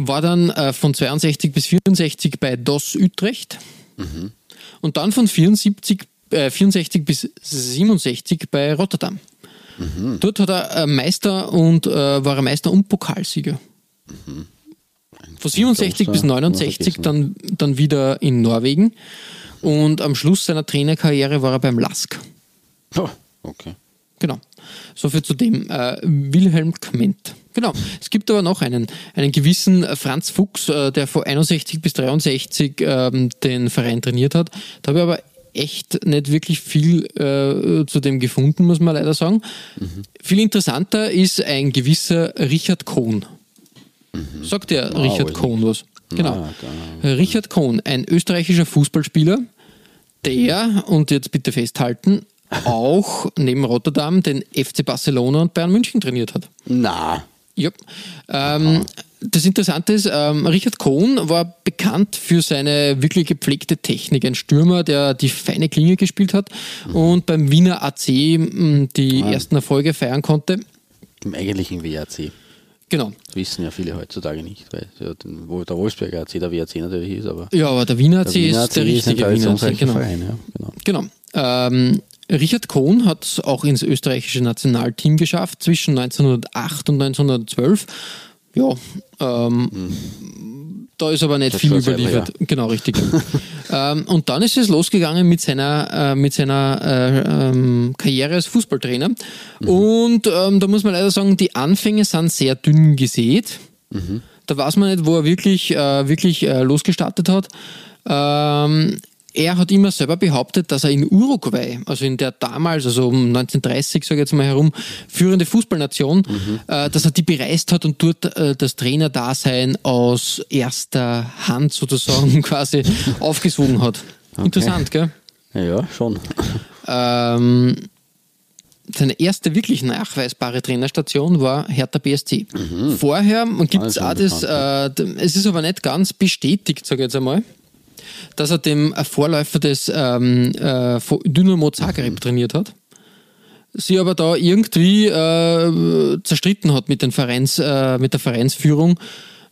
War dann äh, von 62 bis 64 bei DOS Utrecht mhm. und dann von 74, äh, 64 bis 67 bei Rotterdam. Mhm. Dort hat er äh, Meister und äh, war er Meister und Pokalsieger. Mhm. Von 67 bis 69 dann, dann wieder in Norwegen und am Schluss seiner Trainerkarriere war er beim Lask. Oh, okay. Genau. Soviel zu dem äh, Wilhelm Kment. Genau. Es gibt aber noch einen, einen gewissen Franz Fuchs, äh, der von 61 bis 63 ähm, den Verein trainiert hat. Da habe ich aber echt nicht wirklich viel äh, zu dem gefunden, muss man leider sagen. Mhm. Viel interessanter ist ein gewisser Richard Kohn. Mhm. Sagt der wow, Richard Kohn was? Genau. Na, Richard Kohn, ein österreichischer Fußballspieler, der, und jetzt bitte festhalten, auch neben Rotterdam den FC Barcelona und Bayern München trainiert hat. Na. Ja. Ähm, das Interessante ist, ähm, Richard Kohn war bekannt für seine wirklich gepflegte Technik. Ein Stürmer, der die feine Klinge gespielt hat mhm. und beim Wiener AC hm, die ah. ersten Erfolge feiern konnte. Im eigentlichen WAC. Genau. Das wissen ja viele heutzutage nicht, weil ja, der Wolfsberger AC der WAC natürlich ist, aber. Ja, aber der Wiener AC, der Wiener ist der richtige ist Wiener AC. Genau. Verein, ja, genau. genau. Ähm, Richard Kohn hat es auch ins österreichische Nationalteam geschafft zwischen 1908 und 1912. Ja, ähm, mhm. da ist aber nicht das viel überliefert. Selber, ja. Genau, richtig. ähm, und dann ist es losgegangen mit seiner, äh, mit seiner äh, ähm, Karriere als Fußballtrainer. Mhm. Und ähm, da muss man leider sagen, die Anfänge sind sehr dünn gesät. Mhm. Da weiß man nicht, wo er wirklich, äh, wirklich äh, losgestartet hat. Ähm, er hat immer selber behauptet, dass er in Uruguay, also in der damals, also um 1930, sage ich jetzt mal herum, führende Fußballnation, mhm. äh, dass er die bereist hat und dort äh, das Trainerdasein aus erster Hand sozusagen quasi aufgesogen hat. Okay. Interessant, gell? Ja, schon. Ähm, seine erste wirklich nachweisbare Trainerstation war Hertha BSC. Mhm. Vorher gibt es auch das, äh, es ist aber nicht ganz bestätigt, sage ich jetzt einmal dass er dem Vorläufer des ähm, äh, Dynamo Zagreb trainiert hat. Sie aber da irgendwie äh, zerstritten hat mit, den Vereins, äh, mit der Vereinsführung.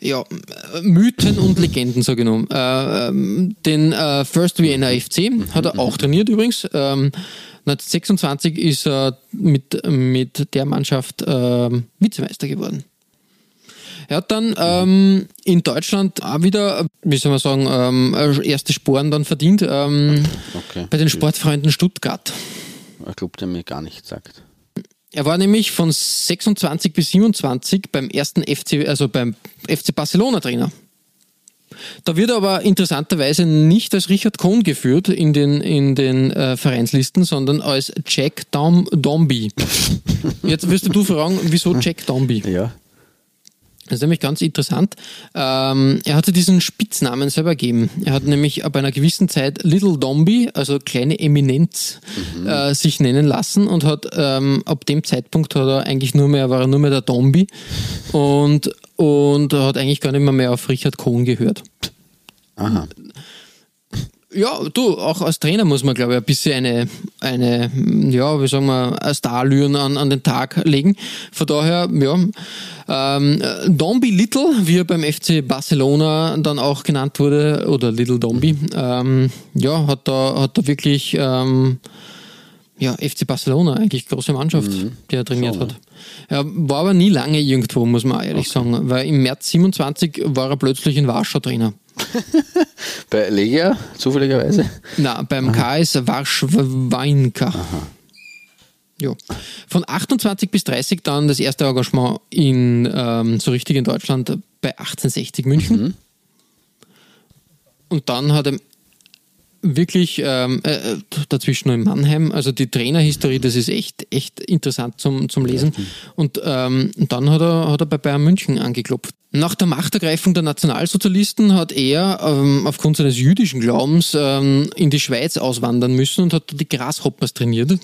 Ja, Mythen und Legenden, ich nun. Äh, ähm, den äh, First Vienna FC hat er auch trainiert übrigens. Ähm, 1926 ist er mit, mit der Mannschaft äh, Vizemeister geworden. Er hat dann ähm, in Deutschland auch wieder, wie soll man sagen, ähm, erste Sporen dann verdient ähm, okay. bei den Sportfreunden Stuttgart. Ich glaube, der mir gar nichts sagt. Er war nämlich von 26 bis 27 beim ersten FC, also beim FC Barcelona Trainer. Da wird er aber interessanterweise nicht als Richard Cohn geführt in den, in den äh, Vereinslisten, sondern als Jack Dom Dombey. Jetzt wirst du fragen, wieso Jack Dombey? Ja. Das ist nämlich ganz interessant. Ähm, er hatte diesen Spitznamen selber gegeben. Er hat nämlich ab einer gewissen Zeit Little Dombey, also kleine Eminenz, Mhm. äh, sich nennen lassen und hat ähm, ab dem Zeitpunkt hat er eigentlich nur mehr, war er nur mehr der Dombey und, und hat eigentlich gar nicht mehr, mehr auf Richard Cohn gehört. Aha. Ja, du, auch als Trainer muss man, glaube ich, ein bisschen eine, eine ja, wie sagen wir, Starlüren an, an den Tag legen. Von daher, ja, ähm, Dombi Little, wie er beim FC Barcelona dann auch genannt wurde, oder Little Dombi, ähm, ja, hat da, hat da wirklich, ähm, ja, FC Barcelona, eigentlich große Mannschaft, die er trainiert Schon, hat. Er war aber nie lange irgendwo, muss man ehrlich sagen, weil im März 27 war er plötzlich in Warschau Trainer. Bei Legia, zufälligerweise. Na, beim KS Warschweinka. Ja. Von 28 bis 30 dann das erste Engagement in ähm, so richtig in Deutschland bei 1860 München. Und dann hat er wirklich ähm, äh, dazwischen noch in Mannheim, also die Trainerhistorie, das ist echt, echt interessant zum, zum Lesen. Und ähm, dann hat er, hat er bei Bayern München angeklopft. Nach der Machtergreifung der Nationalsozialisten hat er ähm, aufgrund seines jüdischen Glaubens ähm, in die Schweiz auswandern müssen und hat die Grasshoppers trainiert. Ist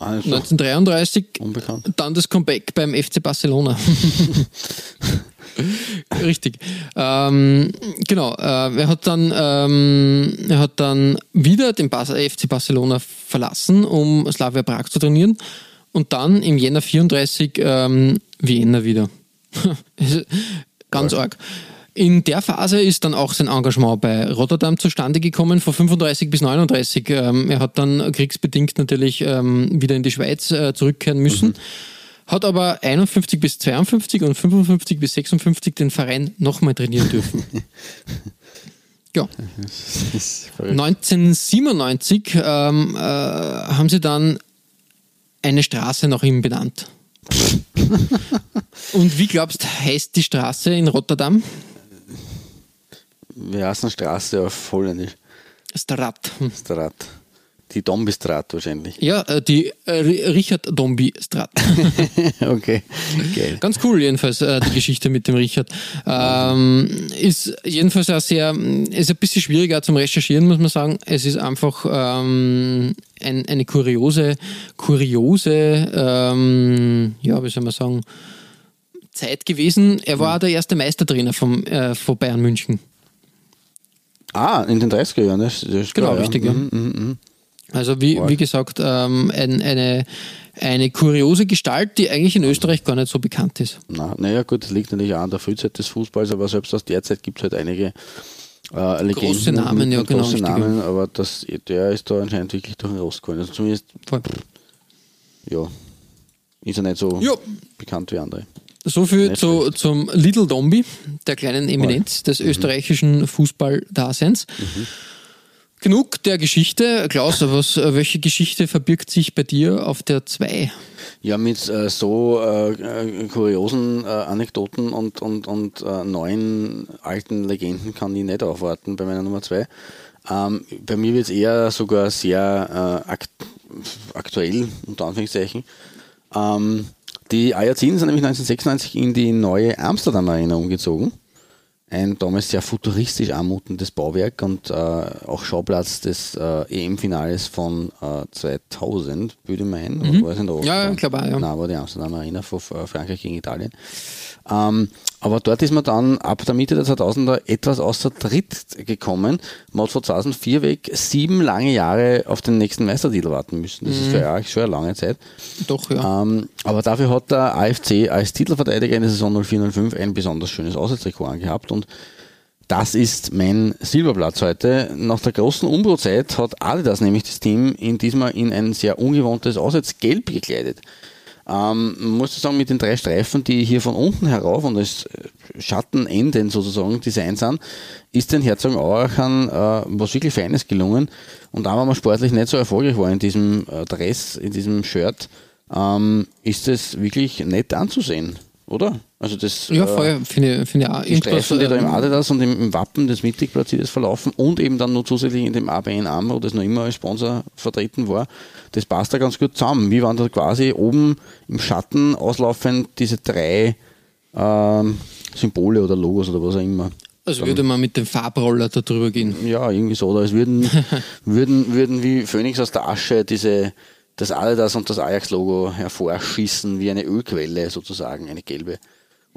doch 1933 unbekannt. dann das Comeback beim FC Barcelona. Richtig. Ähm, genau. Äh, er hat dann, ähm, er hat dann wieder den Bas FC Barcelona verlassen, um Slavia Prag zu trainieren. Und dann im Jänner 34 ähm, Vienna wieder. Ganz arg. In der Phase ist dann auch sein Engagement bei Rotterdam zustande gekommen, von 35 bis 39. Ähm, er hat dann kriegsbedingt natürlich ähm, wieder in die Schweiz äh, zurückkehren müssen, hat aber 51 bis 52 und 55 bis 56 den Verein nochmal trainieren dürfen. ja. Das ist verrückt. 1997 ähm, äh, haben sie dann eine Straße nach ihm benannt. Und wie glaubst heißt die Straße in Rotterdam? Wie heißt eine Straße auf Holländisch? Strat. Strat. Die Dombistrat wahrscheinlich. Ja, äh, die äh, Richard Dombi Strat. okay, geil. Ganz cool jedenfalls äh, die Geschichte mit dem Richard. Ähm, ist jedenfalls auch sehr, ist ein bisschen schwieriger zum Recherchieren, muss man sagen. Es ist einfach ähm, ein, eine kuriose, kuriose, ähm, ja, wie soll man sagen, Zeit gewesen. Er war der erste Meistertrainer vom, äh, von Bayern München. Ah, in den 30er Jahren, das, das ist Genau, klar, richtig, Ja. ja. Mhm, mhm, mhm. Also wie, wie gesagt, ähm, ein, eine, eine kuriose Gestalt, die eigentlich in Österreich gar nicht so bekannt ist. Na, naja, gut, das liegt natürlich auch an der Frühzeit des Fußballs, aber selbst aus der Zeit gibt es halt einige äh, Legenden. Große Namen, ja, genau, Große richtig, Namen, aber das, der ist da anscheinend wirklich durch den Rost gefallen. Also zumindest, Voll. ja, ist er nicht so Ja. bekannt wie andere. So viel zu, zum Little Dombi, der kleinen Eminenz des österreichischen Fußballdaseins. Genug der Geschichte. Klaus, was, welche Geschichte verbirgt sich bei dir auf der 2? Ja, mit äh, so äh, äh, kuriosen äh, Anekdoten und, und, und äh, neuen alten Legenden kann ich nicht aufwarten bei meiner Nummer 2. Ähm, bei mir wird es eher sogar sehr äh, akt aktuell, unter Anführungszeichen. Ähm, die Ajaxiden sind nämlich 1996 in die neue Amsterdam Arena umgezogen. Ein damals sehr futuristisch anmutendes Bauwerk und äh, auch Schauplatz des äh, EM-Finales von äh, 2000, würde ich meinen. Oder war es in der Mhm. Ja, ich glaube auch, ja. Nein, war die Amsterdam Arena von äh, Frankreich gegen Italien. Ähm, aber dort ist man dann ab der Mitte der 2000er etwas außer Tritt gekommen. Man hat von 2004 weg sieben lange Jahre auf den nächsten Meistertitel warten müssen. Das Mhm. ist für euch schon eine lange Zeit. Doch, ja. Ähm, aber dafür hat der AFC als Titelverteidiger in der Saison 04-05 ein besonders schönes Auswärtstrikot angehabt und das ist mein Silberplatz heute. Nach der großen Umbruchzeit hat Adidas nämlich das Team in diesmal in ein sehr ungewohntes Auswärtsgelb gekleidet. Ähm, muss sagen, mit den drei Streifen, die hier von unten herauf und als Schattenenden sozusagen designt sind, ist den Herzogenaurachern äh, was wirklich Feines gelungen. Und da, wenn man sportlich nicht so erfolgreich war in diesem äh, Dress, in diesem Shirt, ähm, ist es wirklich nett anzusehen. oder? Also das, Ja, äh, voll, finde ich, finde ich auch. die Streifen, die da im ähm, Adidas und im, im Wappen des mittig platziertes verlaufen und eben dann noch zusätzlich in dem ABN AMRO, das noch immer als Sponsor vertreten war, das passt da ganz gut zusammen. Wie waren da quasi oben im Schatten auslaufend diese drei ähm, Symbole oder Logos oder was auch immer. also würde man mit dem Farbroller da drüber gehen. Ja, irgendwie so. Oder es würden, würden, würden wie Phönix aus der Asche diese, das Adidas und das Ajax-Logo hervorschießen, wie eine Ölquelle sozusagen, eine gelbe.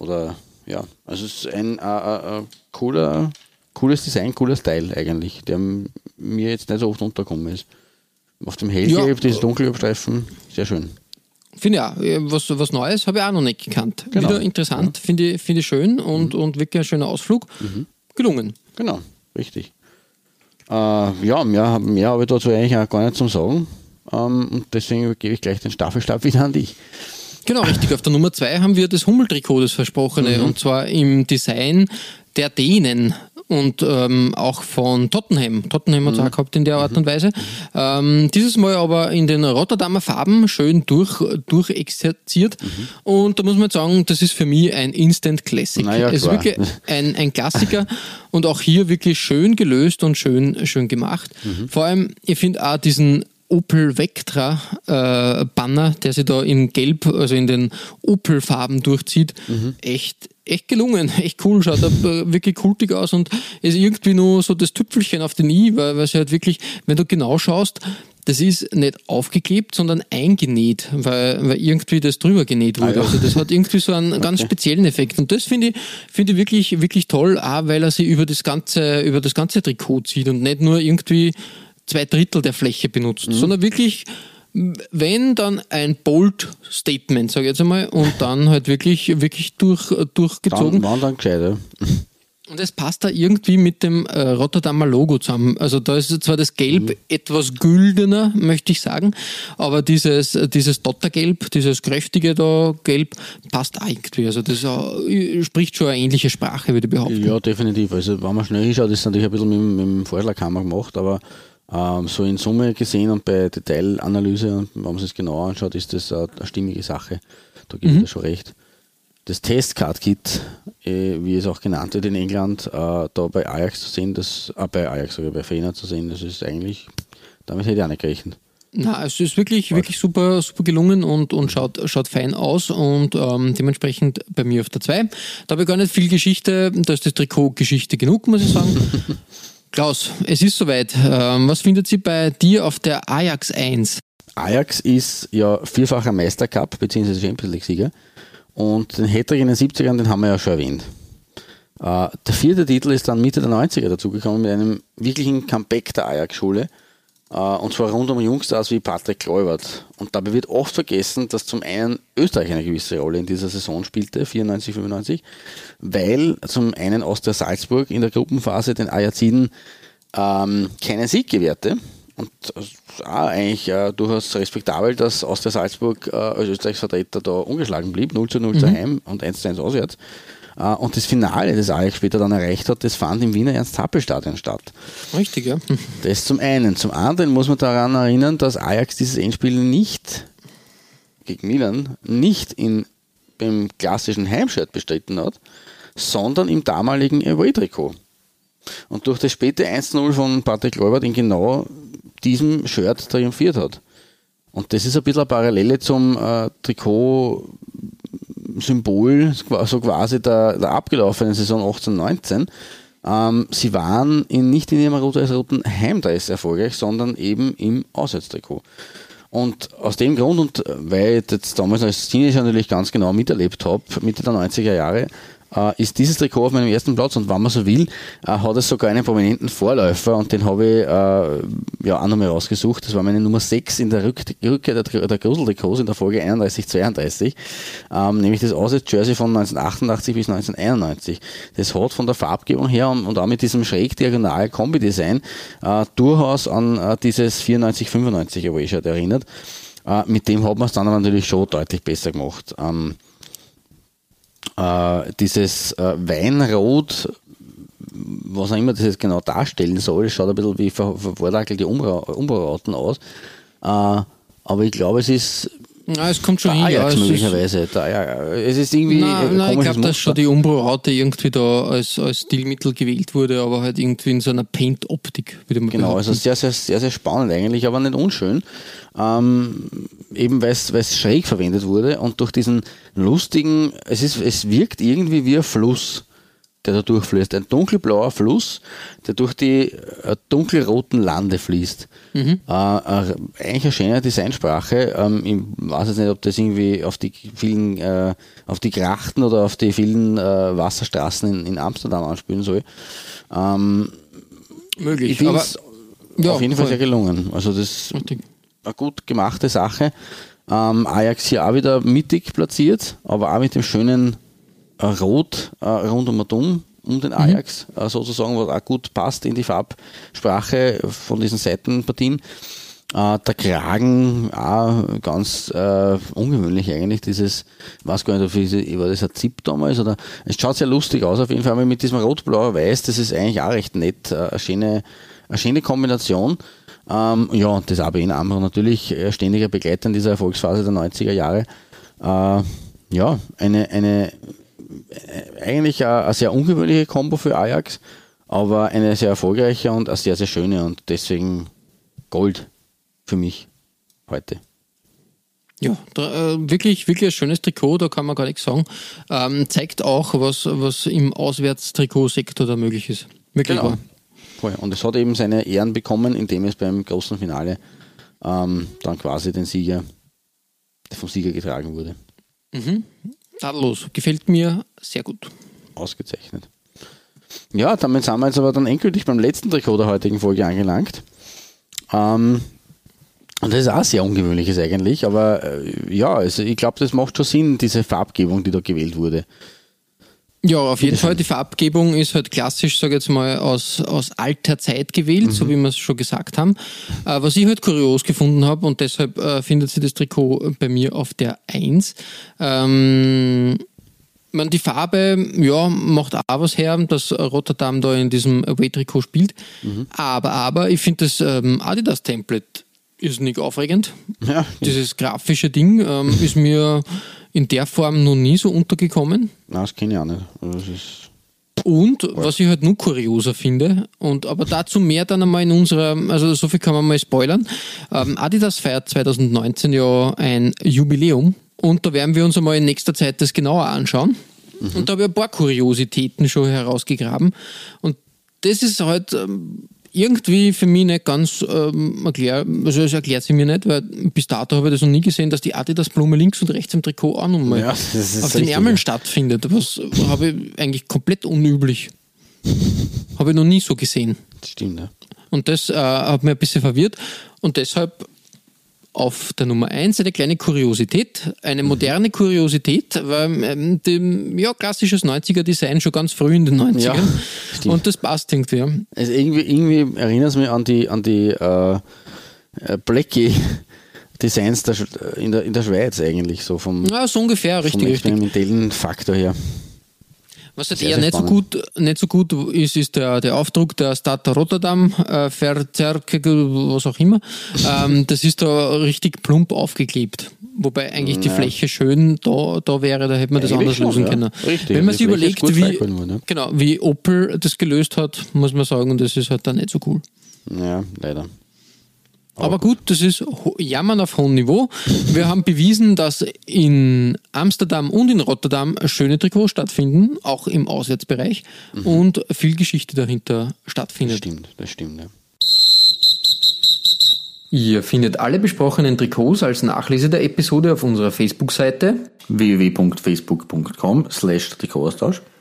Oder ja, also es ist ein äh, äh, äh, cooler, cooles Design, cooler Style eigentlich, der mir jetzt nicht so oft untergekommen ist. Auf dem Hellgelb, Ja. dieses Dunkelgelbstreifen, sehr schön. Finde ich auch. Äh, Was, was Neues habe ich auch noch nicht gekannt. Genau. Wieder interessant, finde ich, finde ich schön und, und wirklich ein schöner Ausflug. Gelungen. Genau, richtig. Äh, ja, mehr, mehr habe ich dazu eigentlich auch gar nicht zum Sagen. Ähm, und deswegen gebe ich gleich den Staffelstab wieder an dich. Genau, richtig. Auf der Nummer zwei haben wir das Hummeltrikot, das Versprochene, Mhm. und zwar im Design der Dänen und ähm, auch von Tottenham. Tottenham hat es Mhm. auch gehabt in der Art und Weise. Ähm, dieses Mal aber in den Rotterdamer Farben schön durch, durchexerziert. Und da muss man sagen, das ist für mich ein Instant Classic. Na ja, es ist wirklich ein, ein Klassiker und auch hier wirklich schön gelöst und schön, schön gemacht. Vor allem, ich finde auch diesen Opel Vectra äh, Banner, der sich da in Gelb, also in den Opel-Farben durchzieht, echt, echt gelungen, echt cool, schaut wirklich kultig aus und ist irgendwie nur so das Tüpfelchen auf den i, weil, weil sie halt wirklich, wenn du genau schaust, das ist nicht aufgeklebt, sondern eingenäht, weil, weil irgendwie das drüber genäht wurde. ja. Also das hat irgendwie so einen ganz speziellen Effekt. Und das finde ich, finde ich wirklich, wirklich toll, auch weil er sie über das ganze, über das ganze Trikot zieht und nicht nur irgendwie zwei Drittel der Fläche benutzt, Mhm. sondern wirklich, wenn dann ein Bold-Statement, sage ich jetzt einmal, und dann halt wirklich, wirklich durch, durchgezogen. Dann waren dann gescheit, ja. Und es passt da irgendwie mit dem äh, Rotterdamer Logo zusammen. Also da ist zwar das Gelb etwas güldener, möchte ich sagen, aber dieses, dieses Dottergelb, dieses kräftige da Gelb, passt auch irgendwie. Also das äh, spricht schon eine ähnliche Sprache, würde ich behaupten. Ja, definitiv. Also, wenn man schnell hinschaut, ist natürlich ein bisschen mit, dem- mit dem Vorschlaghammer gemacht, aber so in Summe gesehen und bei Detailanalyse, und wenn man sich das genauer anschaut, ist das eine, stimmige Sache. Da gebe ich dir schon recht. Das Testcard-Kit, äh, wie es auch genannt wird in England, äh, da bei Ajax zu sehen, das, äh, bei Ajax sogar bei Fener zu sehen, das ist eigentlich, damit hätte ich auch nicht gerechnet. Na, es ist wirklich, wirklich super, super gelungen und, und schaut, schaut fein aus und ähm, dementsprechend bei mir auf der 2. Da habe ich gar nicht viel Geschichte, da ist das Trikot Geschichte genug, muss ich sagen. Klaus, es ist soweit. Ähm, was findet sie bei dir auf der Ajax 1? Ajax ist ja vierfacher Meistercup bzw. Champions League-Sieger und den Hattrick in den 70ern, den haben wir ja schon erwähnt. Äh, der vierte Titel ist dann Mitte der 90er dazugekommen mit einem wirklichen Comeback der Ajax-Schule und zwar rund um Jungstars wie Patrick Kluivert. Und dabei wird oft vergessen, dass zum einen Österreich eine gewisse Rolle in dieser Saison spielte, 94, 95, weil zum einen Austria Salzburg in der Gruppenphase den Ajaxiden ähm, keinen Sieg gewährte. Und ist auch eigentlich äh, durchaus respektabel, dass Austria Salzburg äh, als Österreichs Vertreter da ungeschlagen blieb, 0 zu 0 daheim und 1 zu 1 auswärts. Äh, und das Finale, das Ajax später dann erreicht hat, das fand im Wiener Ernst-Happel-Stadion statt. Richtig, ja. Das zum einen. Zum anderen muss man daran erinnern, dass Ajax dieses Endspiel nicht gegen Milan nicht in, beim klassischen Heimshirt bestritten hat, sondern im damaligen Away-Trikot. Und durch das späte 1-0 von Patrick Leubert in genau diesem Shirt triumphiert hat. Und das ist ein bisschen eine Parallele zum äh, Trikot-Symbol, so quasi der, der abgelaufenen Saison 18-19. Ähm, sie waren in, nicht in ihrem rot-weiß-roten Heimdress erfolgreich, sondern eben im Auswärtstrikot. Und aus dem Grund und weil ich jetzt damals als Teenager natürlich ganz genau miterlebt habe, Mitte der 90er Jahre, ist dieses Trikot auf meinem ersten Platz und wenn man so will, äh, hat es sogar einen prominenten Vorläufer und den habe ich äh, ja auch nochmal rausgesucht. Das war meine Nummer 6 in der Rück Rückkehr der, der Gruseltrikots in der Folge 31-32, ähm, nämlich das Auswärts-Jersey von 1988 bis 1991. Das hat von der Farbgebung her und, auch mit diesem schräg diagonal Kombi-Design äh, durchaus an äh, dieses 94-95 Away-Shirt erinnert. Äh, mit dem hat man es dann aber natürlich schon deutlich besser gemacht. Äh, dieses äh, Weinrot, was auch immer das jetzt genau darstellen soll, schaut ein bisschen wie ver verwordakelte Umbra Umbaurauten aus. Äh, aber ich glaube, es ist Ja, es kommt schon Der hin. Ja, es ist, möglicherweise. Der, ja, es ist irgendwie Nein, ein nein, ich glaube, dass schon die Umbro-Raute irgendwie da als, als Stilmittel gewählt wurde, aber halt irgendwie in so einer Paint-Optik, würde man Genau, also behaupten. sehr, sehr, sehr, sehr spannend eigentlich, aber nicht unschön. Ähm, eben weil es schräg verwendet wurde und durch diesen lustigen, es, ist, es wirkt irgendwie wie ein Fluss, der da durchfließt. Ein dunkelblauer Fluss, der durch die äh, dunkelroten Lande fließt. Äh, äh, eigentlich eine schöne Designsprache. Ähm, ich weiß jetzt nicht, ob das irgendwie auf die vielen, äh, auf die Grachten oder auf die vielen äh, Wasserstraßen in, in Amsterdam anspielen soll. Ähm, Möglich, ich finde aber es ja, auf jeden Fall sehr gelungen. Also das Richtig. Eine gut gemachte Sache. Ähm, Ajax hier auch wieder mittig platziert, aber auch mit dem schönen äh, Rot äh, rund um und um, den Ajax, äh, sozusagen, was auch gut passt in die Farbsprache von diesen Seitenpartien. Äh, der Kragen auch ganz äh, ungewöhnlich eigentlich, dieses, ich weiß gar nicht, ob ich, war das ein Zip damals oder es schaut sehr lustig aus auf jeden Fall, mit diesem rot-blau-weiß, das ist eigentlich auch recht nett, äh, eine schöne, eine schöne Kombination. Ähm, ja, und das ABN Amro natürlich äh, ständiger Begleiter in dieser Erfolgsphase der 90er Jahre. Äh, ja, eine, eine äh, eigentlich eine, eine sehr ungewöhnliche Combo für Ajax, aber eine sehr erfolgreiche und eine sehr, sehr schöne und deswegen Gold für mich heute. Ja, da, äh, wirklich, wirklich ein schönes Trikot, da kann man gar nichts sagen. Ähm, zeigt auch, was, was im Auswärtstrikotsektor da möglich ist. Wirklich Genau. wahr. Voll. Und es hat eben seine Ehren bekommen, indem es beim großen Finale ähm, dann quasi den Sieger, vom Sieger getragen wurde. Tadellos. Gefällt mir sehr gut. Ausgezeichnet. Ja, damit sind wir jetzt aber dann endgültig beim letzten Trikot der heutigen Folge angelangt. Ähm, und das ist auch sehr ungewöhnliches eigentlich, aber äh, ja, also ich glaube, das macht schon Sinn, diese Farbgebung, die da gewählt wurde. Ja, auf jeden Fall. Die Farbgebung ist halt klassisch, sage ich jetzt mal, aus, aus alter Zeit gewählt, so wie wir es schon gesagt haben. Äh, was ich halt kurios gefunden habe und deshalb äh, findet sich das Trikot bei mir auf der 1. Ähm, man, die Farbe, ja, macht auch was her, dass Rotterdam da in diesem Away-Trikot spielt. Aber, aber, ich finde das ähm, Adidas-Template ist nicht aufregend. Ja, Dieses grafische Ding ähm, ist mir in der Form noch nie so untergekommen. Nein, das kenne ich auch nicht. Und was ich halt nur kurioser finde, und aber dazu mehr dann einmal in unserer, also so viel kann man mal spoilern. Ähm, Adidas feiert 2019 ja ein Jubiläum und da werden wir uns einmal in nächster Zeit das genauer anschauen. Und da habe ich ein paar Kuriositäten schon herausgegraben. Und das ist halt ähm, irgendwie für mich nicht ganz ähm, erklärt, also es erklärt sie mir nicht, weil bis dato habe ich das noch nie gesehen, dass die Adidas-Blume links und rechts im Trikot auch nochmal Ja, auf den Ärmeln ja. stattfindet. Was habe ich eigentlich komplett unüblich. Habe ich noch nie so gesehen. das stimmt, ja. Und das äh, hat mir ein bisschen verwirrt. Und deshalb auf der Nummer 1 eine kleine Kuriosität, eine moderne Kuriosität, weil ähm, dem, ja, klassisches 90er-Design schon ganz früh in den 90ern. Ja, stimmt. und das passt irgendwie. ja. Also irgendwie, irgendwie erinnert es mich an die, an die äh, äh, Blackie Designs der, Sch- in, der, in der Schweiz eigentlich, so vom, Ja, so ungefähr, vom richtig, richtig. experimentellen Faktor her. Was halt Sehr, eher sehr nicht so, gut, nicht so gut ist, ist der, der Aufdruck der Stadt Rotterdam, äh, Verzerke, was auch immer. ähm, das ist da richtig plump aufgeklebt. Wobei eigentlich die Ja. Fläche schön da, da wäre, da hätte man das Eigentlich anders lösen ja. können. Richtig, Wenn man die sich überlegt, wie, worden, ja. genau, wie Opel das gelöst hat, muss man sagen, das ist halt dann nicht so cool. Ja, leider. Aber gut, das ist Jammern auf hohem Niveau. Wir haben bewiesen, dass in Amsterdam und in Rotterdam schöne Trikots stattfinden, auch im Auswärtsbereich, und viel Geschichte dahinter Das stattfindet. stimmt, das stimmt, ja. Ihr findet alle besprochenen Trikots als Nachlese der Episode auf unserer Facebook-Seite. www.facebook.com slash Trikotaustausch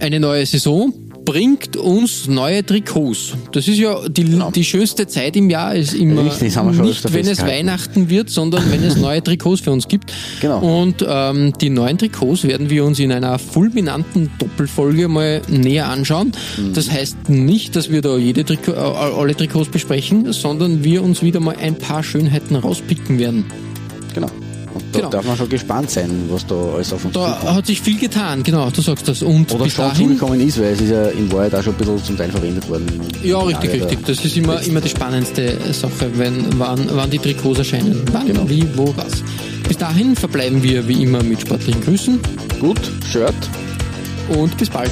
eine neue Saison bringt uns neue Trikots. Das ist ja die, Genau. die schönste Zeit im Jahr, ist immer Richtig, nicht, wenn es. Weihnachten wird, sondern wenn es neue Trikots für uns gibt. Genau. Und ähm, die neuen Trikots werden wir uns in einer fulminanten Doppelfolge mal näher anschauen. Mhm. Das heißt nicht, dass wir da jede Triko äh, alle Trikots besprechen, sondern wir uns wieder mal ein paar Schönheiten rauspicken werden. Genau. Und da Genau. darf man schon gespannt sein, was da alles auf uns Da zukommt. hat sich viel getan, genau, du sagst das. Und Oder bis schon dahin zugekommen ist, weil es ist ja in Wahrheit auch schon ein bisschen zum Teil verwendet worden. Ja, richtig, Finale richtig. Das ist immer, immer die spannendste Sache, wenn, wann, wann die Trikots erscheinen. Wann, Genau. wie, wo, was. Bis dahin verbleiben wir wie immer mit sportlichen Grüßen Gut, Shirt. und bis bald.